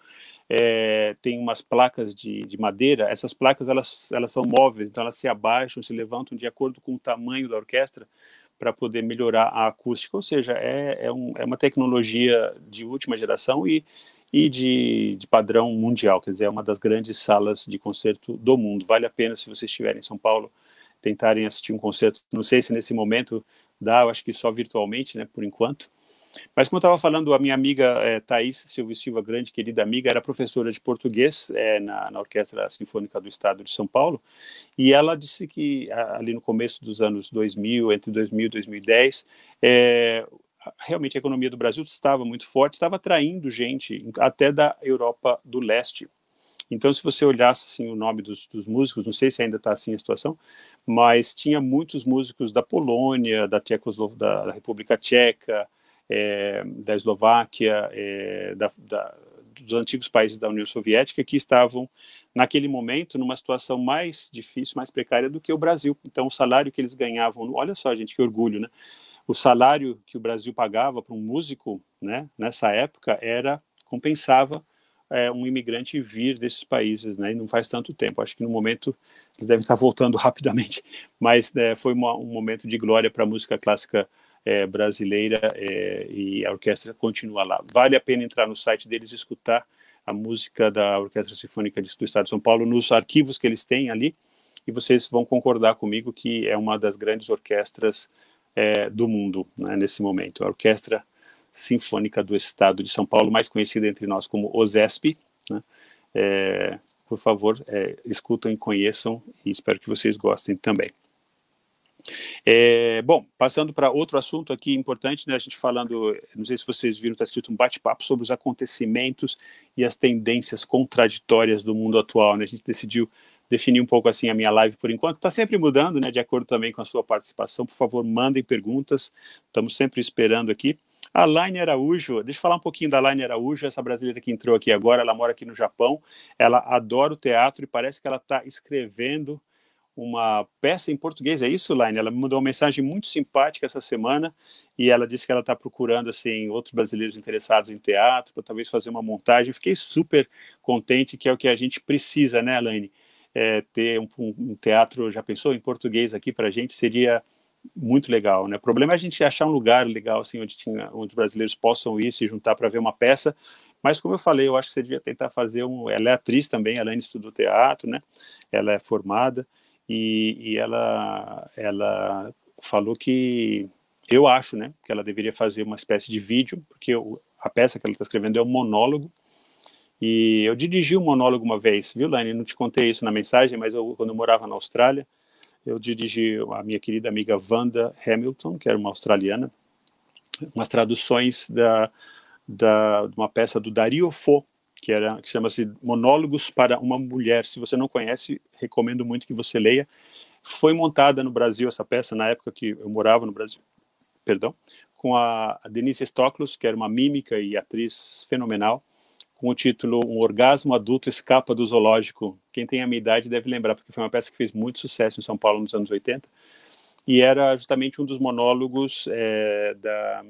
A: é, tem umas placas de, de, madeira. Essas placas, elas, elas são móveis, então elas se abaixam, se levantam de acordo com o tamanho da orquestra para poder melhorar a acústica. Ou seja, é, é, um, é uma tecnologia de última geração e, e de, de, padrão mundial, quer dizer, é uma das grandes salas de concerto do mundo. Vale a pena, se vocês estiverem em São Paulo, tentarem assistir um concerto. Não sei se nesse momento dá, eu acho que só virtualmente, né, por enquanto. Mas como eu estava falando, a minha amiga é, Thaís Silva Silva, grande querida amiga, era professora de português é, na, na, Orquestra Sinfônica do Estado de São Paulo, e ela disse que ali no começo dos anos 2000, entre 2000 e 2010, é, realmente a economia do Brasil estava muito forte, estava atraindo gente até da Europa do Leste. Então, se você olhasse assim, o nome dos, dos músicos, não sei se ainda está assim a situação, mas tinha muitos músicos da Polônia, da, Tchecoslo da República Tcheca, é, da Eslováquia, é, da, da, dos antigos países da União Soviética que estavam, naquele momento, numa situação mais difícil, mais precária do que o Brasil. Então, o salário que eles ganhavam, olha só, gente, que orgulho, né? O salário que o Brasil pagava para um músico, né, nessa época, era compensava é, um imigrante vir desses países, né? E não faz tanto tempo. Acho que no momento eles devem estar voltando [laughs] rapidamente, mas é, foi uma, um momento de glória para a música clássica é, brasileira é, e a orquestra continua lá. Vale a pena entrar no site deles e escutar a música da Orquestra Sinfônica do Estado de São Paulo nos arquivos que eles têm ali e vocês vão concordar comigo que é uma das grandes orquestras é, do mundo né, nesse momento. A Orquestra Sinfônica do Estado de São Paulo, mais conhecida entre nós como OSESP. Né? É, por favor, é, escutam e conheçam e espero que vocês gostem também. É, bom, passando para outro assunto aqui importante, né, a gente falando, não sei se vocês viram, está escrito um bate-papo sobre os acontecimentos e as tendências contraditórias do mundo atual. Né? A gente decidiu definir um pouco assim a minha live por enquanto. Está sempre mudando, né, de acordo também com a sua participação. Por favor, mandem perguntas, estamos sempre esperando aqui. A Laine Araújo, deixa eu falar um pouquinho da Laine Araújo, essa brasileira que entrou aqui agora, ela mora aqui no Japão, ela adora o teatro e parece que ela está escrevendo uma peça em português, é isso, Laine? Ela me mandou uma mensagem muito simpática essa semana e ela disse que ela está procurando assim outros brasileiros interessados em teatro para talvez fazer uma montagem. Fiquei super contente que é o que a gente precisa, né, Laine? É, ter um, um, teatro, já pensou em português aqui para a gente seria muito legal, né? O problema é a gente achar um lugar legal assim onde tinha, onde os brasileiros possam ir se juntar para ver uma peça. Mas como eu falei, eu acho que você devia tentar fazer um. Ela é atriz também, ela estudou teatro, né? Ela é formada e, e ela, ela falou que eu acho, né, que ela deveria fazer uma espécie de vídeo, porque eu, a peça que ela está escrevendo é um monólogo, e eu dirigi um monólogo uma vez, viu, Lani? Não te contei isso na mensagem, mas eu, quando eu morava na Austrália, eu dirigi a minha querida amiga Wanda Hamilton, que era uma australiana, umas traduções da, da, de uma peça do Dario Fo, que, era, que chama-se Monólogos para uma Mulher. Se você não conhece, recomendo muito que você leia. Foi montada no Brasil essa peça na época que eu morava no Brasil, perdão, com a, Denise Stoklos, que era uma mímica e atriz fenomenal, com o título Um Orgasmo Adulto Escapa do Zoológico. Quem tem a minha idade deve lembrar, porque foi uma peça que fez muito sucesso em São Paulo nos anos 80, e era justamente um dos monólogos é, da,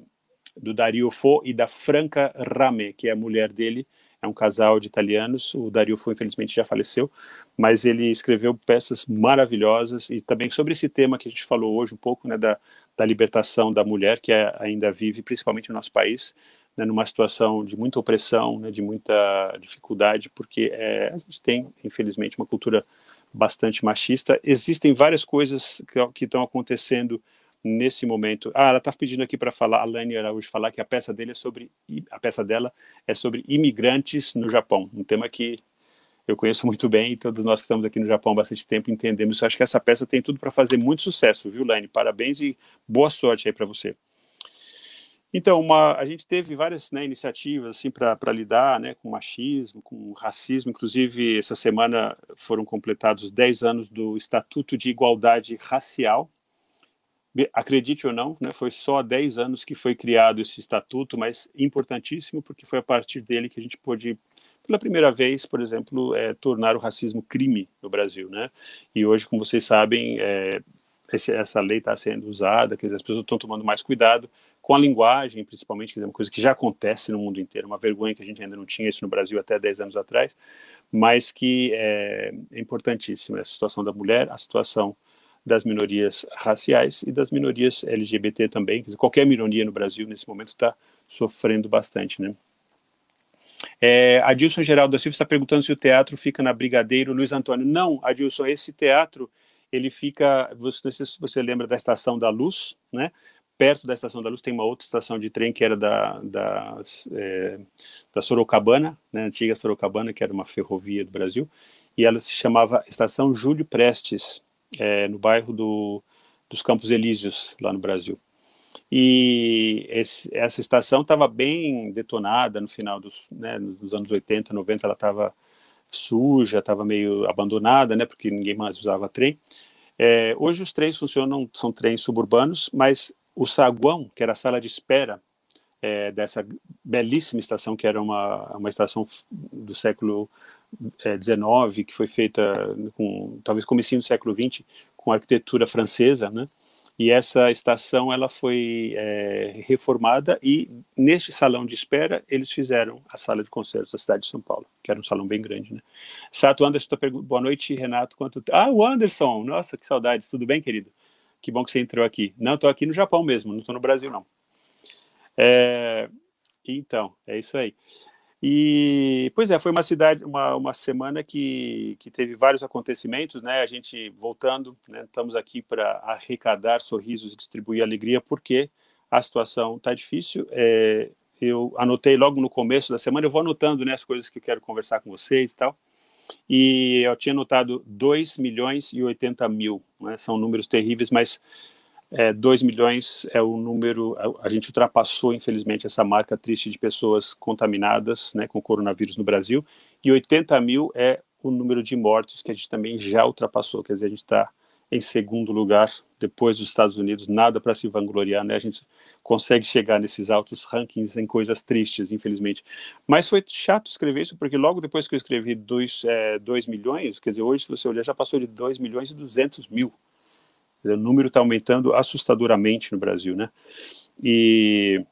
A: do Dario Fo e da Franca Rame, que é a mulher dele, é um casal de italianos. O Dario foi, infelizmente, já faleceu, mas ele escreveu peças maravilhosas e também sobre esse tema que a gente falou hoje um pouco, né, da, da libertação da mulher que é, ainda vive, principalmente no nosso país, né, numa situação de muita opressão, né, de muita dificuldade, porque é, a gente tem, infelizmente, uma cultura bastante machista. Existem várias coisas que estão acontecendo nesse momento. Ah, ela está pedindo aqui para falar, a Lani Araújo falar que a peça dele é sobre a peça dela é sobre imigrantes no Japão, um tema que eu conheço muito bem e todos nós que estamos aqui no Japão há bastante tempo entendemos. Eu acho que essa peça tem tudo para fazer muito sucesso, viu, Lani? Parabéns e boa sorte aí para você. Então, uma, a gente teve várias né, iniciativas assim para lidar né, com machismo, com racismo. Inclusive, essa semana foram completados 10 anos do Estatuto de Igualdade Racial, acredite ou não, né, foi só há 10 anos que foi criado esse estatuto, mas importantíssimo porque foi a partir dele que a gente pôde, pela primeira vez, por exemplo, é, tornar o racismo crime no Brasil, né? E hoje, como vocês sabem, é, esse, essa lei está sendo usada, quer dizer, as pessoas estão tomando mais cuidado com a linguagem, principalmente, quer dizer, uma coisa que já acontece no mundo inteiro, uma vergonha que a gente ainda não tinha isso no Brasil até 10 anos atrás, mas que é, é importantíssima essa situação da mulher, a situação das minorias raciais e das minorias LGBT também. Dizer, qualquer minoria no Brasil nesse momento está sofrendo bastante, né? É, Adilson Geraldo da Silva está perguntando se o teatro fica na Brigadeiro Luiz Antônio. Não, Adilson, esse teatro ele fica, você, se você lembra da Estação da Luz, né? Perto da Estação da Luz tem uma outra estação de trem que era da, da, é, da Sorocabana, né? antiga Sorocabana, que era uma ferrovia do Brasil, e ela se chamava Estação Júlio Prestes, é, no bairro do, dos Campos Elíseos, lá no Brasil. E esse, essa estação estava bem detonada no final dos, né, dos anos 80, 90, ela estava suja, estava meio abandonada, né, porque ninguém mais usava trem. É, hoje os trens funcionam, são trens suburbanos, mas o saguão, que era a sala de espera é, dessa belíssima estação, que era uma, uma estação do século XIX, é, que foi feita com, talvez comecinho do século XX, com arquitetura francesa, né? E essa estação ela foi é, reformada e neste salão de espera eles fizeram a sala de concertos da cidade de São Paulo, que era um salão bem grande, né? Sato Anderson, boa noite, Renato. Quanto ah, o Anderson, nossa, que saudades. Tudo bem, querido? Que bom que você entrou aqui. Não, estou aqui no Japão mesmo, não estou no Brasil não. É, então, é isso aí. E, pois é, foi uma cidade, uma, uma semana que, que teve vários acontecimentos, né? A gente voltando, né? Estamos aqui para arrecadar sorrisos e distribuir alegria, porque a situação está difícil. É, eu anotei logo no começo da semana, eu vou anotando né, as coisas que eu quero conversar com vocês e tal. E eu tinha anotado 2 milhões e 80 mil, né? São números terríveis, mas é, 2 milhões é o número, a, gente ultrapassou, infelizmente, essa marca triste de pessoas contaminadas né, com coronavírus no Brasil, e 80 mil é o número de mortes que a gente também já ultrapassou, quer dizer, a gente está em segundo lugar, depois dos Estados Unidos, nada para se vangloriar, né? A gente consegue chegar nesses altos rankings em coisas tristes, infelizmente. Mas foi chato escrever isso, porque logo depois que eu escrevi 2 é, milhões, quer dizer, hoje, se você olhar, já passou de 2 milhões e 200 mil o número está aumentando assustadoramente no Brasil, né? E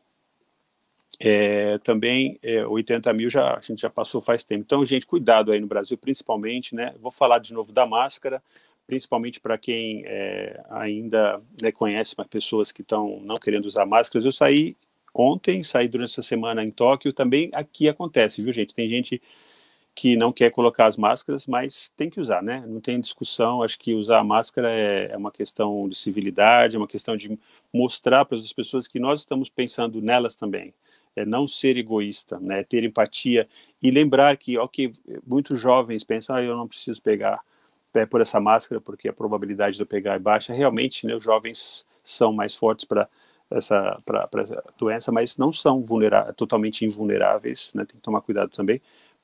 A: é, também é, 80 mil já a gente já passou faz tempo. Então, gente, cuidado aí no Brasil, principalmente, né? Vou falar de novo da máscara, principalmente para quem é, ainda né, conhece pessoas que estão não querendo usar máscaras. Eu saí ontem, saí durante essa semana em Tóquio, também aqui acontece, viu, gente? Tem gente que não quer colocar as máscaras, mas tem que usar, né? Não tem discussão. Acho que usar a máscara é, é uma questão de civilidade, é uma questão de mostrar para as pessoas que nós estamos pensando nelas também. É não ser egoísta, né? Ter empatia e lembrar que, ok, muitos jovens pensam, ah, eu não preciso pegar por essa máscara porque a probabilidade de eu pegar é baixa. Realmente, né, os jovens são mais fortes para essa, essa doença, mas não são totalmente invulneráveis, né? Tem que tomar cuidado também.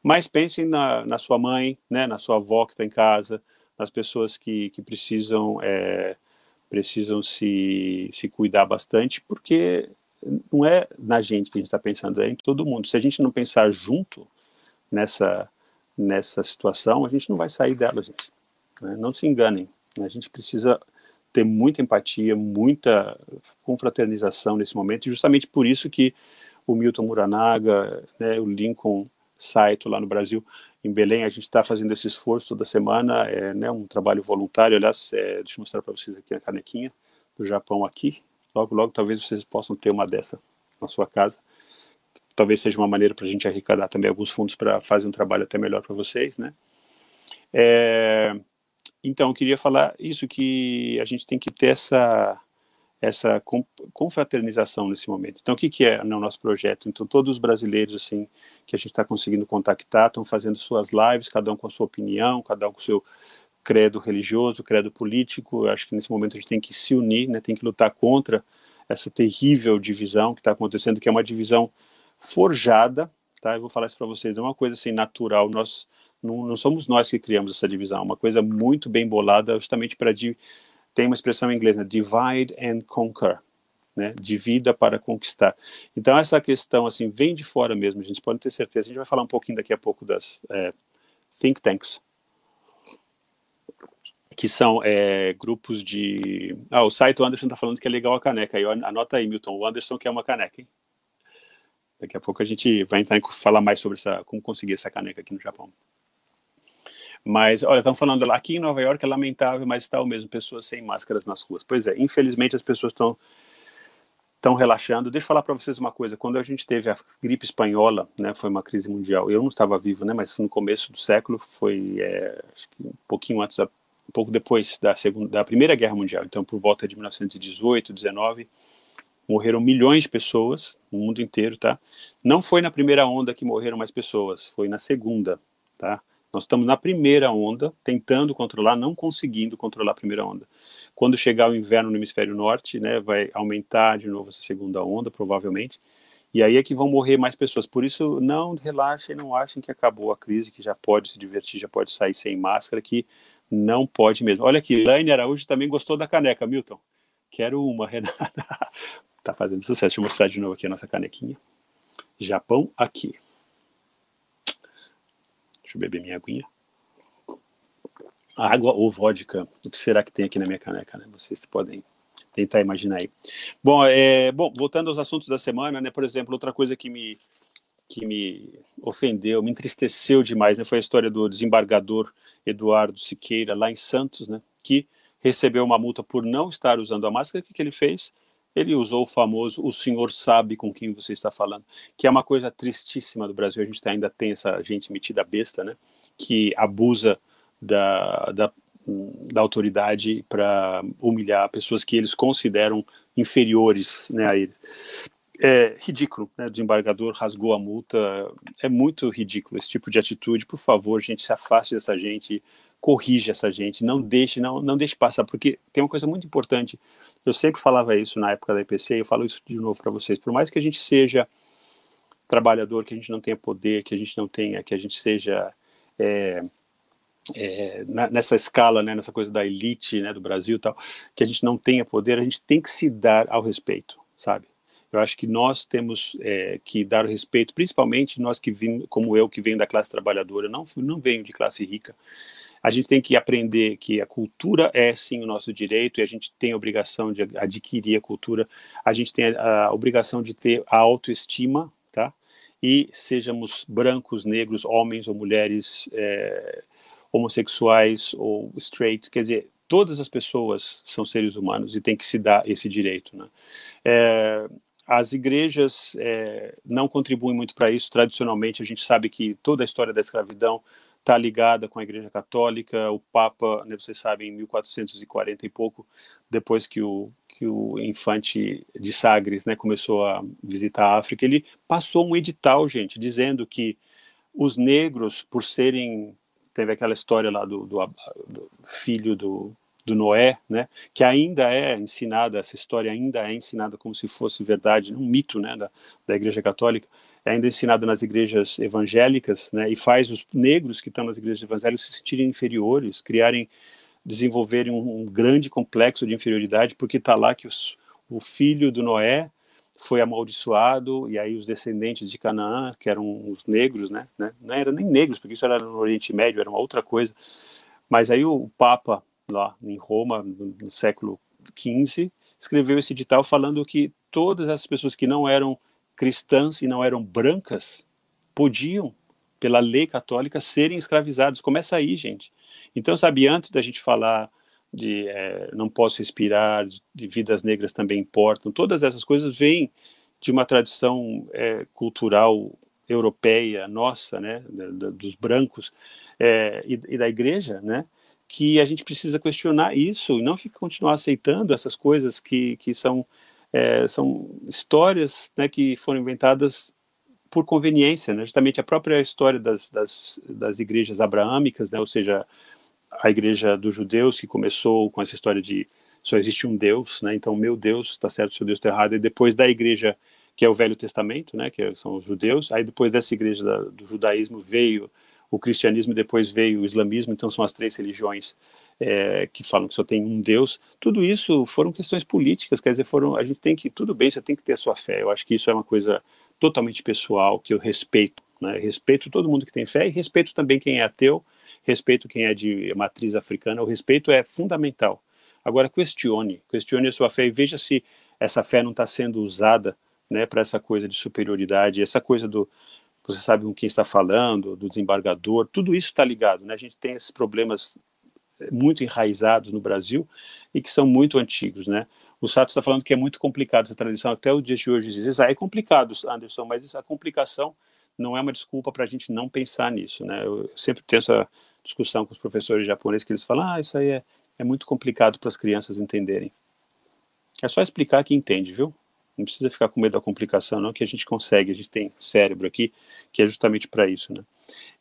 A: Mas pensem na, na sua mãe, né, na sua avó que está em casa, nas pessoas que, que precisam, é, precisam se, se cuidar bastante, porque não é na gente que a gente está pensando, é em todo mundo. Se a gente não pensar junto nessa, nessa situação, a gente não vai sair dela, gente. Né? Não se enganem. Né? A gente precisa ter muita empatia, muita confraternização nesse momento, e justamente por isso que o Milton Muranaga, né, o Lincoln site lá no Brasil, em Belém. A gente está fazendo esse esforço toda semana, é né, um trabalho voluntário. Aliás, é, deixa eu mostrar para vocês aqui a canequinha do Japão aqui. Logo, logo, talvez vocês possam ter uma dessa na sua casa. Talvez seja uma maneira para a gente arrecadar também alguns fundos para fazer um trabalho até melhor para vocês, né? É, então, eu queria falar isso, que a gente tem que ter essa essa confraternização nesse momento. Então, o que, que é no nosso projeto? Então, todos os brasileiros assim que a gente está conseguindo contactar estão fazendo suas lives, cada um com a sua opinião, cada um com o seu credo religioso, credo político. Eu acho que nesse momento a gente tem que se unir, né? Tem que lutar contra essa terrível divisão que está acontecendo, que é uma divisão forjada, tá? Eu vou falar isso para vocês, é uma coisa assim natural. Nós não, não somos nós que criamos essa divisão, é uma coisa muito bem bolada, justamente para tem uma expressão em inglês, né? divide and conquer, né? Divida para conquistar. Então essa questão assim vem de fora mesmo. A gente pode ter certeza. A gente vai falar um pouquinho daqui a pouco das é, think tanks, que são é, grupos de. Ah, o site Anderson está falando que é legal a caneca. Aí anota aí, Milton. O Anderson quer uma caneca. Hein? Daqui a pouco a gente vai entrar em falar mais sobre essa, como conseguir essa caneca aqui no Japão. Mas, olha, estão falando lá, aqui em Nova York é lamentável, mas está o mesmo, pessoas sem máscaras nas ruas. Pois é, infelizmente as pessoas estão estão relaxando. Deixa eu falar para vocês uma coisa. Quando a gente teve a gripe espanhola, né, foi uma crise mundial. Eu não estava vivo, né, mas no começo do século foi, é, um pouquinho antes, um pouco depois da segunda, da primeira guerra mundial. Então, por volta de 1918, 19, morreram milhões de pessoas no mundo inteiro, tá? Não foi na primeira onda que morreram mais pessoas, foi na segunda, tá? Nós estamos na primeira onda, tentando controlar, não conseguindo controlar a primeira onda. Quando chegar o inverno no hemisfério norte, né, vai aumentar de novo essa segunda onda, provavelmente. E aí é que vão morrer mais pessoas. Por isso, não relaxem, não achem que acabou a crise, que já pode se divertir, já pode sair sem máscara, que não pode mesmo. Olha aqui, Laine Araújo também gostou da caneca, Milton. Quero uma, [laughs] Renata. Tá fazendo sucesso. Deixa eu mostrar de novo aqui a nossa canequinha. Japão aqui. Beber minha aguinha. Água ou vodka? O que será que tem aqui na minha caneca, né? Vocês podem tentar imaginar aí. Bom, é, bom, voltando aos assuntos da semana, né? Por exemplo, outra coisa que me que me ofendeu, me entristeceu demais, né? Foi a história do desembargador Eduardo Siqueira lá em Santos, né? Que recebeu uma multa por não estar usando a máscara. O que, que ele fez? Ele usou o famoso "o senhor sabe com quem você está falando", que é uma coisa tristíssima do Brasil. A gente ainda tem essa gente metida besta, né? Que abusa da, da da autoridade para humilhar pessoas que eles consideram inferiores né, a eles. É ridículo, né? O desembargador rasgou a multa. É muito ridículo esse tipo de atitude. Por favor, gente, se afaste dessa gente, corrija essa gente, não deixe, não, não deixe passar, porque tem uma coisa muito importante. Eu sempre falava isso na época da IPC, eu falo isso de novo para vocês. Por mais que a gente seja trabalhador, que a gente não tenha poder, que a gente não tenha, que a gente seja é, é, nessa escala, né, nessa coisa da elite né, do Brasil tal, que a gente não tenha poder, a gente tem que se dar ao respeito, sabe? Eu acho que nós temos é, que dar o respeito, principalmente nós que vim, como eu, que venho da classe trabalhadora, não, não venho de classe rica. A gente tem que aprender que a cultura é sim o nosso direito e a gente tem a obrigação de adquirir a cultura. A gente tem a, a obrigação de ter a autoestima, tá? E sejamos brancos, negros, homens ou mulheres. É, homossexuais ou straight, quer dizer, todas as pessoas são seres humanos e tem que se dar esse direito. Né? É, as igrejas é, não contribuem muito para isso. Tradicionalmente, a gente sabe que toda a história da escravidão está ligada com a Igreja Católica. O Papa, né, vocês sabem, em 1440 e pouco, depois que o que o infante de Sagres né, começou a visitar a África, ele passou um edital, gente, dizendo que os negros, por serem teve aquela história lá do, do, do filho do, do Noé, né, que ainda é ensinada, essa história ainda é ensinada como se fosse verdade, um mito né, da, da Igreja Católica, é ainda ensinada nas igrejas evangélicas, né, e faz os negros que estão nas igrejas evangélicas se sentirem inferiores, criarem, desenvolverem um, um grande complexo de inferioridade, porque está lá que os, o filho do Noé foi amaldiçoado e aí os descendentes de Canaã, que eram os negros, né, né não eram nem negros, porque isso era no Oriente Médio, era uma outra coisa, mas aí o Papa lá em Roma, no, no século XV, escreveu esse edital falando que todas as pessoas que não eram cristãs e não eram brancas podiam, pela lei católica, serem escravizadas. Começa aí, gente. Então, sabe, antes da gente falar de é, não posso respirar, de vidas negras também importam. Todas essas coisas vêm de uma tradição é, cultural europeia nossa, né, da, dos brancos é, e, e, da igreja, né, que a gente precisa questionar isso e não ficar continuar aceitando essas coisas que, que são é, são histórias né, que foram inventadas por conveniência, né? justamente a própria história das, das, das igrejas abraâmicas, né? ou seja, a igreja dos judeus que começou com essa história de só existe um Deus, né? Então meu Deus está certo, seu Deus está errado. E depois da igreja que é o Velho Testamento, né? Que são os judeus. Aí depois dessa igreja da, do judaísmo veio o cristianismo, depois veio o islamismo. Então são as três religiões é, que falam que só tem um Deus. Tudo isso foram questões políticas. Quer dizer, foram a gente tem que tudo bem, você tem que ter a sua fé. Eu acho que isso é uma coisa totalmente pessoal que eu respeito. Né? Respeito todo mundo que tem fé e respeito também quem é ateu respeito quem é de matriz africana, o respeito é fundamental. Agora, questione, questione a sua fé e veja se essa fé não está sendo usada né, para essa coisa de superioridade, essa coisa do você sabe com quem está falando, do desembargador, tudo isso está ligado. Né? A gente tem esses problemas muito enraizados no Brasil e que são muito antigos. Né? O Sato está falando que é muito complicado essa tradição, até o dia de hoje ah, é complicado, Anderson, mas essa complicação não é uma desculpa para a gente não pensar nisso. Né? Eu sempre tenho essa discussão com os professores japoneses que eles falam, ah, isso aí é, é muito complicado para as crianças entenderem. É só explicar que entende, viu? Não precisa ficar com medo da complicação, não, que a gente consegue, a gente tem cérebro aqui, que é justamente para isso, né?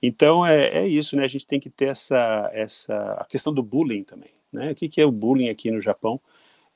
A: Então, é, é isso, né? A gente tem que ter essa, essa, a questão do bullying também, né? O que, que é o bullying aqui no Japão?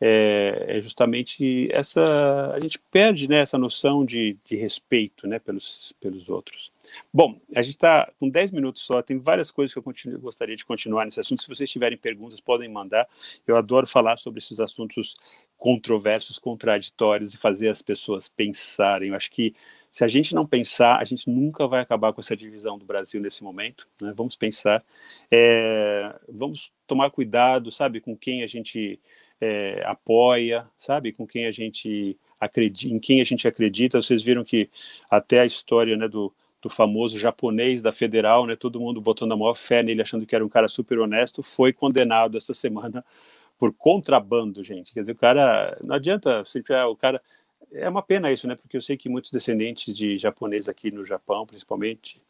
A: é, é, justamente essa a gente perde né, essa noção de, de respeito né, pelos, pelos outros. Bom, a gente está com 10 minutos só, tem várias coisas que eu continuo, gostaria de continuar nesse assunto. Se vocês tiverem perguntas, podem mandar. Eu adoro falar sobre esses assuntos controversos, contraditórios e fazer as pessoas pensarem. Eu acho que se a gente não pensar, a gente nunca vai acabar com essa divisão do Brasil nesse momento. Né? Vamos pensar, é, vamos tomar cuidado, sabe, com quem a gente é, apoia, sabe, com quem a gente acredita, em quem a gente acredita. Vocês viram que até a história, né, do, do famoso japonês da Federal, né, todo mundo botando a maior fé nele, achando que era um cara super honesto, foi condenado essa semana por contrabando, gente. Quer dizer, o cara, não adianta o cara é uma pena isso, né? Porque eu sei que muitos descendentes de japoneses aqui no Japão, principalmente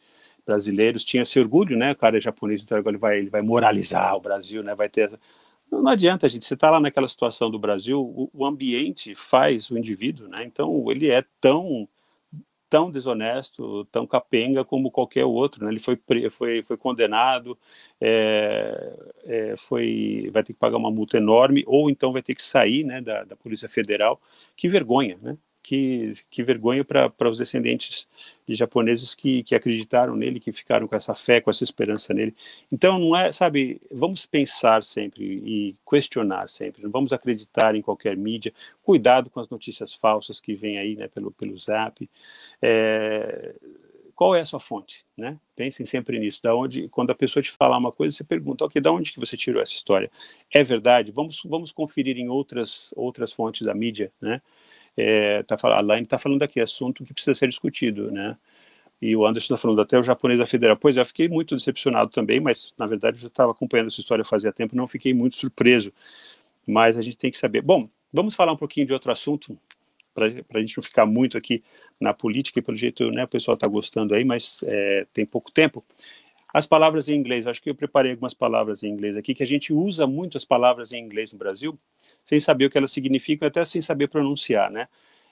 A: brasileiros, tinham esse orgulho, né? O cara é japonês, então agora ele vai, ele vai moralizar o Brasil, né? Vai ter essa... não, não, adianta, gente. Você está lá naquela situação do Brasil, o, o, ambiente faz o indivíduo, né? Então ele é tão tão desonesto, tão capenga como qualquer outro. Né? Ele foi, foi, foi condenado, é, é, foi, vai ter que pagar uma multa enorme, ou então vai ter que sair né, da, da Polícia Federal. Que vergonha, né? Que, que vergonha para os descendentes de japoneses que, que acreditaram nele, que ficaram com essa fé, com essa esperança nele. Então, não é, sabe, vamos pensar sempre e questionar sempre, não vamos acreditar em qualquer mídia, cuidado com as notícias falsas que vêm aí, né, pelo, pelo zap. É, qual é a sua fonte, né? Pensem sempre nisso. Da onde, quando a pessoa te falar uma coisa, você pergunta, ok, da onde que você tirou essa história? É verdade? Vamos, vamos conferir em outras, outras fontes da mídia, né? É, tá, a Laine está falando aqui, assunto que precisa ser discutido, né? E o Anderson está falando até o japonês da federal. Pois é, eu fiquei muito decepcionado também, mas na verdade eu já estava acompanhando essa história fazia tempo, não fiquei muito surpreso. Mas a gente tem que saber. Bom, vamos falar um pouquinho de outro assunto, para a gente não ficar muito aqui na política, e pelo jeito né, o pessoal está gostando aí, mas é, tem pouco tempo. As palavras em inglês, acho que eu preparei algumas palavras em inglês aqui, que a gente usa muito as palavras em inglês no Brasil, sem saber o que elas significam, até sem saber pronunciar, né?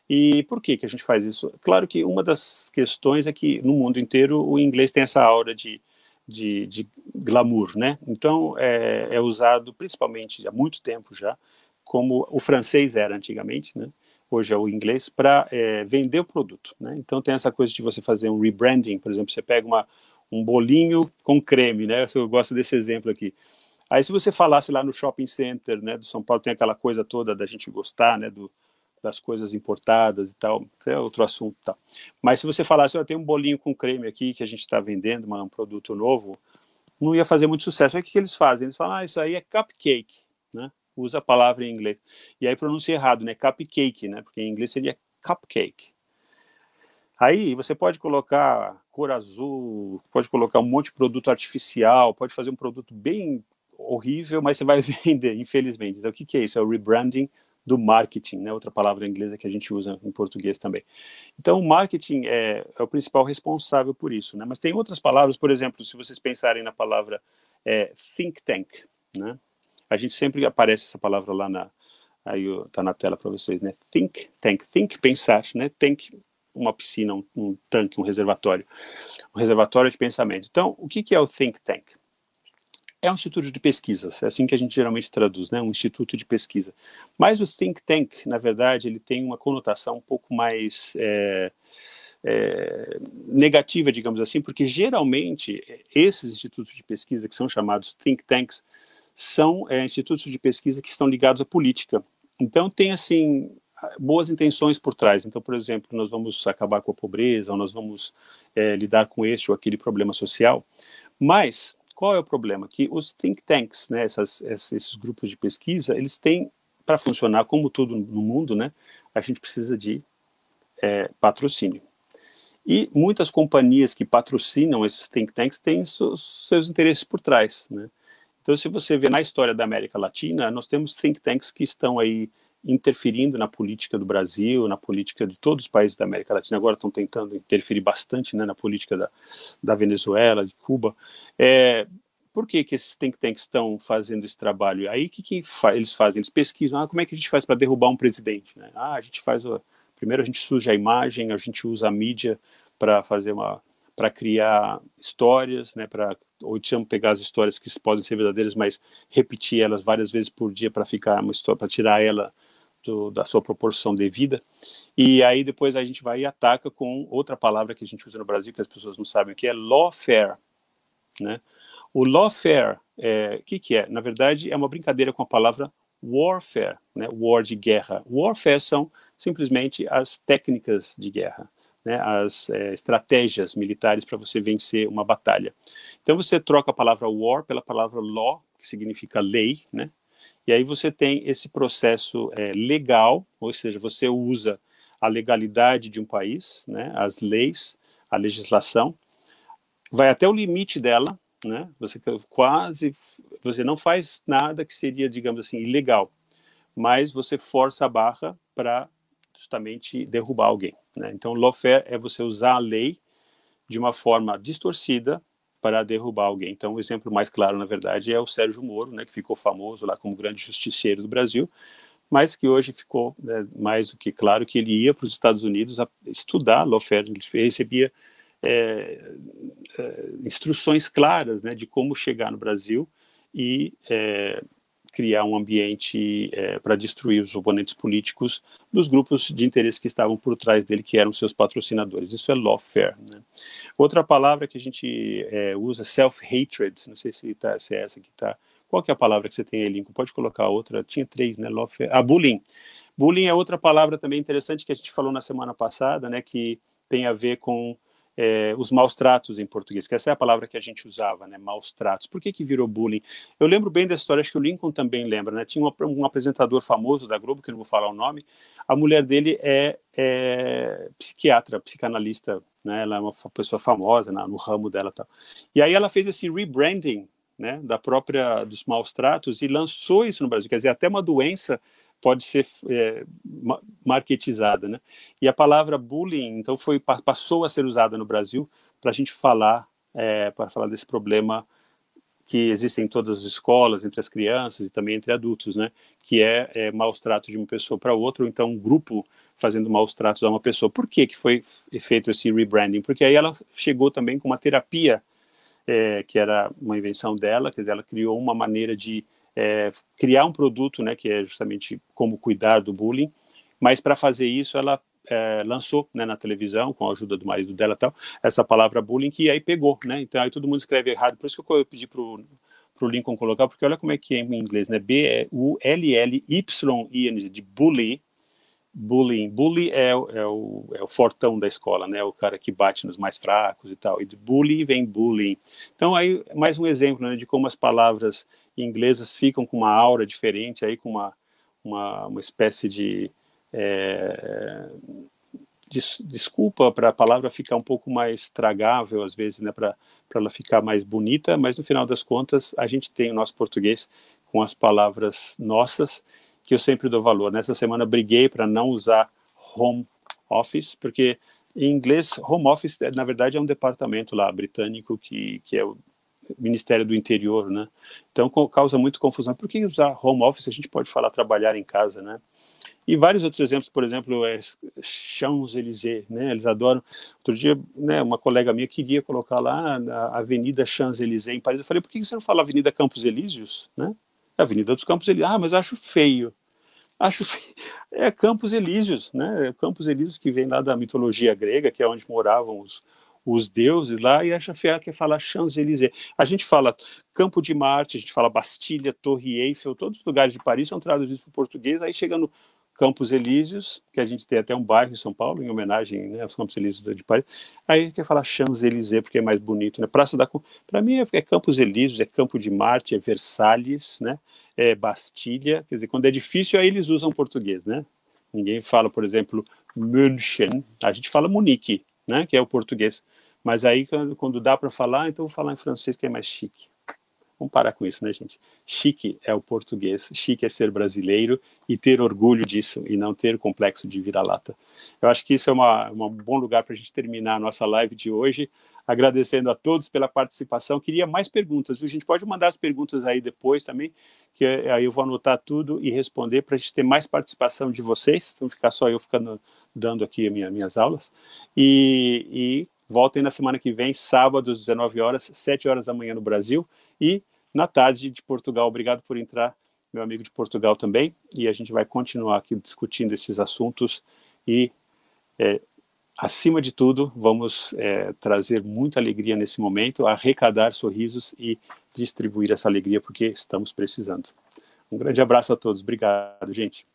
A: E por que, que a gente faz isso? Claro que uma das questões é que no mundo inteiro o inglês tem essa aura de, de, de glamour, né? Então é, é, usado principalmente há muito tempo já, como o francês era antigamente, né? Hoje é o inglês para é, vender o produto, né? Então tem essa coisa de você fazer um rebranding, por exemplo, você pega uma, um bolinho com creme, né? Eu gosto desse exemplo aqui. Aí se você falasse lá no shopping center, né, do São Paulo, tem aquela coisa toda da gente gostar, né, do, das coisas importadas e tal, isso é outro assunto, tá. Mas se você falasse, eu tenho um bolinho com creme aqui que a gente está vendendo, um produto novo, não ia fazer muito sucesso. Aí o que, que eles fazem? Eles falam, ah, isso aí é cupcake, né? Usa a palavra em inglês. E aí pronuncia errado, né? Cupcake, né? Porque em inglês seria cupcake. Aí você pode colocar cor azul, pode colocar um monte de produto artificial, pode fazer um produto bem horrível, mas você vai [laughs] vender, infelizmente. Então, o que, que é isso? É o rebranding do marketing, né? outra palavra inglesa que a gente usa em português também. Então, o marketing é, é, o principal responsável por isso, né? Mas tem outras palavras, por exemplo, se vocês pensarem na palavra é, think tank, né? A gente sempre aparece essa palavra lá na, aí está na tela para vocês, né? Think tank, think pensar, né? Tank uma piscina, um, um, tanque, um reservatório, um reservatório de pensamento. Então, o que, que é o think tank? É um instituto de pesquisas, é assim que a gente geralmente traduz, né, um instituto de pesquisa. Mas o think tank, na verdade, ele tem uma conotação um pouco mais é, é, negativa, digamos assim, porque geralmente esses institutos de pesquisa que são chamados think tanks são é, institutos de pesquisa que estão ligados à política. Então tem assim boas intenções por trás. Então, por exemplo, nós vamos acabar com a pobreza, ou nós vamos é, lidar com este ou aquele problema social, mas qual é o problema? Que os think tanks, né, essas, esses grupos de pesquisa, eles têm, para funcionar como tudo no mundo, né, a gente precisa de é, patrocínio. E muitas companhias que patrocinam esses think tanks têm seus, seus interesses por trás. Né? Então, se você vê na história da América Latina, nós temos think tanks que estão aí interferindo na política do Brasil, na política de todos os países da América Latina. Agora estão tentando interferir bastante né, na política da, da Venezuela, de Cuba. É, por que, que esses think tanks estão fazendo esse trabalho? Aí o que, que fa eles fazem? Eles pesquisam, ah, como é que a gente faz para derrubar um presidente? Né? Ah, a gente faz, o... primeiro a gente suja a imagem, a gente usa a mídia para fazer uma para criar histórias, né, para ou te pegar as histórias que podem ser verdadeiras, mas repetir elas várias vezes por dia para ficar uma história, para tirar ela do, da sua proporção devida. E aí depois a gente vai e ataca com outra palavra que a gente usa no Brasil que as pessoas não sabem, que é lawfare, né? O lawfare, o é, que que é? Na verdade, é uma brincadeira com a palavra warfare, né? War de guerra. Warfare são simplesmente as técnicas de guerra né, as é, estratégias militares para você vencer uma batalha. Então você troca a palavra war pela palavra law, que significa lei, né? E aí você tem esse processo é, legal, ou seja, você usa a legalidade de um país, né, as leis, a legislação, vai até o limite dela, né? Você quase, você não faz nada que seria, digamos assim, ilegal, mas você força a barra para justamente derrubar alguém. Né? Então, lawfare é você usar a lei de uma forma distorcida para derrubar alguém. Então, o exemplo mais claro, na verdade, é o Sérgio Moro, né, que ficou famoso lá como grande justiceiro do Brasil, mas que hoje ficou né, mais do que claro que ele ia para os Estados Unidos estudar lawfare, ele recebia é, é, instruções claras né, de como chegar no Brasil e é, criar um ambiente é, para destruir os oponentes políticos dos grupos de interesse que estavam por trás dele, que eram seus patrocinadores. Isso é lawfare. Né? Outra palavra que a gente é, usa, self-hatred, não sei se, tá, se é essa que está. Qual que é a palavra que você tem aí, Lincoln? Pode colocar outra. Tinha três, né? Lawfare. Ah, bullying. Bullying é outra palavra também interessante que a gente falou na semana passada, né? Que tem a ver com é, os maus tratos em português, que essa é a palavra que a gente usava, né, maus tratos. Por que que virou bullying? Eu lembro bem dessa história, acho que o Lincoln também lembra, né, tinha um, um apresentador famoso da Globo, que eu não vou falar o nome, a mulher dele é, é psiquiatra, psicanalista, né, ela é uma pessoa famosa né, no ramo dela tal. E aí ela fez esse rebranding, né, da própria, dos maus tratos e lançou isso no Brasil, quer dizer, até uma doença pode ser é, marketizada, né? E a palavra bullying, então, foi passou a ser usada no Brasil para a gente falar é, para falar desse problema que existe em todas as escolas, entre as crianças e também entre adultos, né? Que é, é maus tratos de uma pessoa para outra, ou então um grupo fazendo maus tratos a uma pessoa. Por que que foi feito esse rebranding? Porque aí ela chegou também com uma terapia é, que era uma invenção dela, quer dizer, ela criou uma maneira de é, criar um produto, né, que é justamente como cuidar do bullying, mas para fazer isso ela é, lançou né, na televisão, com a ajuda do marido dela tal, essa palavra bullying, que aí pegou, né, então aí todo mundo escreve errado, por isso que eu pedi para o Lincoln colocar, porque olha como é que é em inglês, né, B-U-L-L-Y-N, de bully, bullying. Bully é, é, o, é o fortão da escola, né? O cara que bate nos mais fracos e tal. E de bully vem bullying. Então, aí, mais um exemplo né, de como as palavras inglesas ficam com uma aura diferente, aí com uma, uma, uma espécie de, é, des, desculpa para a palavra ficar um pouco mais tragável, às vezes, né, para ela ficar mais bonita, mas no final das contas a gente tem o nosso português com as palavras nossas, que eu sempre dou valor. Nessa semana briguei para não usar home office, porque em inglês, home office, na verdade, é um departamento lá britânico que, que é o Ministério do Interior, né? Então causa muito confusão. Por que usar home office? A gente pode falar trabalhar em casa, né? E vários outros exemplos, por exemplo, é Champs-Élysées, né? Eles adoram. Outro dia, né, uma colega minha queria colocar lá a Avenida Champs-Élysées em Paris. Eu falei, por que você não fala Avenida Campos Elíseos, né? Avenida dos Campos Elíseos. Ah, mas acho feio. Acho feio. [laughs] É Campos Elíseos, né? Campos Elíseos que vem lá da mitologia grega, que é onde moravam os, os deuses lá, e a Xavier quer falar Champs-Élysées. A gente fala Campo de Marte, a gente fala Bastilha, Torre Eiffel, todos os lugares de Paris são traduzidos para o português, aí chega no Campos Elíseos, que a gente tem até um bairro em São Paulo, em homenagem né, aos Campos Elíseos de Paris, aí quer falar Champs-Élysées, porque é mais bonito, né? Praça da... Para mim é, é Campos Elíseos, é Campo de Marte, é Versalhes, né? É Bastilha, quer dizer, quando é difícil, aí eles usam português, né? Ninguém fala, por exemplo, München, a gente fala Munique, né? Que é o português. Mas aí, quando, quando dá para falar, então vou falar em francês, que é mais chique. Vamos parar com isso, né, gente? Chique é o português, chique é ser brasileiro e ter orgulho disso e não ter complexo de vira-lata. Eu acho que isso é uma, um bom lugar para a gente terminar a nossa live de hoje, agradecendo a todos pela participação. Queria mais perguntas, viu? A gente pode mandar as perguntas aí depois também, que aí eu vou anotar tudo e responder para a gente ter mais participação de vocês, não ficar só eu ficando dando aqui minha, minhas aulas. E, e Voltem na semana que vem, sábado, às 19 horas, 7 horas da manhã no Brasil e na tarde de Portugal. Obrigado por entrar, meu amigo de Portugal também. E a gente vai continuar aqui discutindo esses assuntos e, é, acima de tudo, vamos é, trazer muita alegria nesse momento, arrecadar sorrisos e distribuir essa alegria porque estamos precisando. Um grande abraço a todos. Obrigado, gente.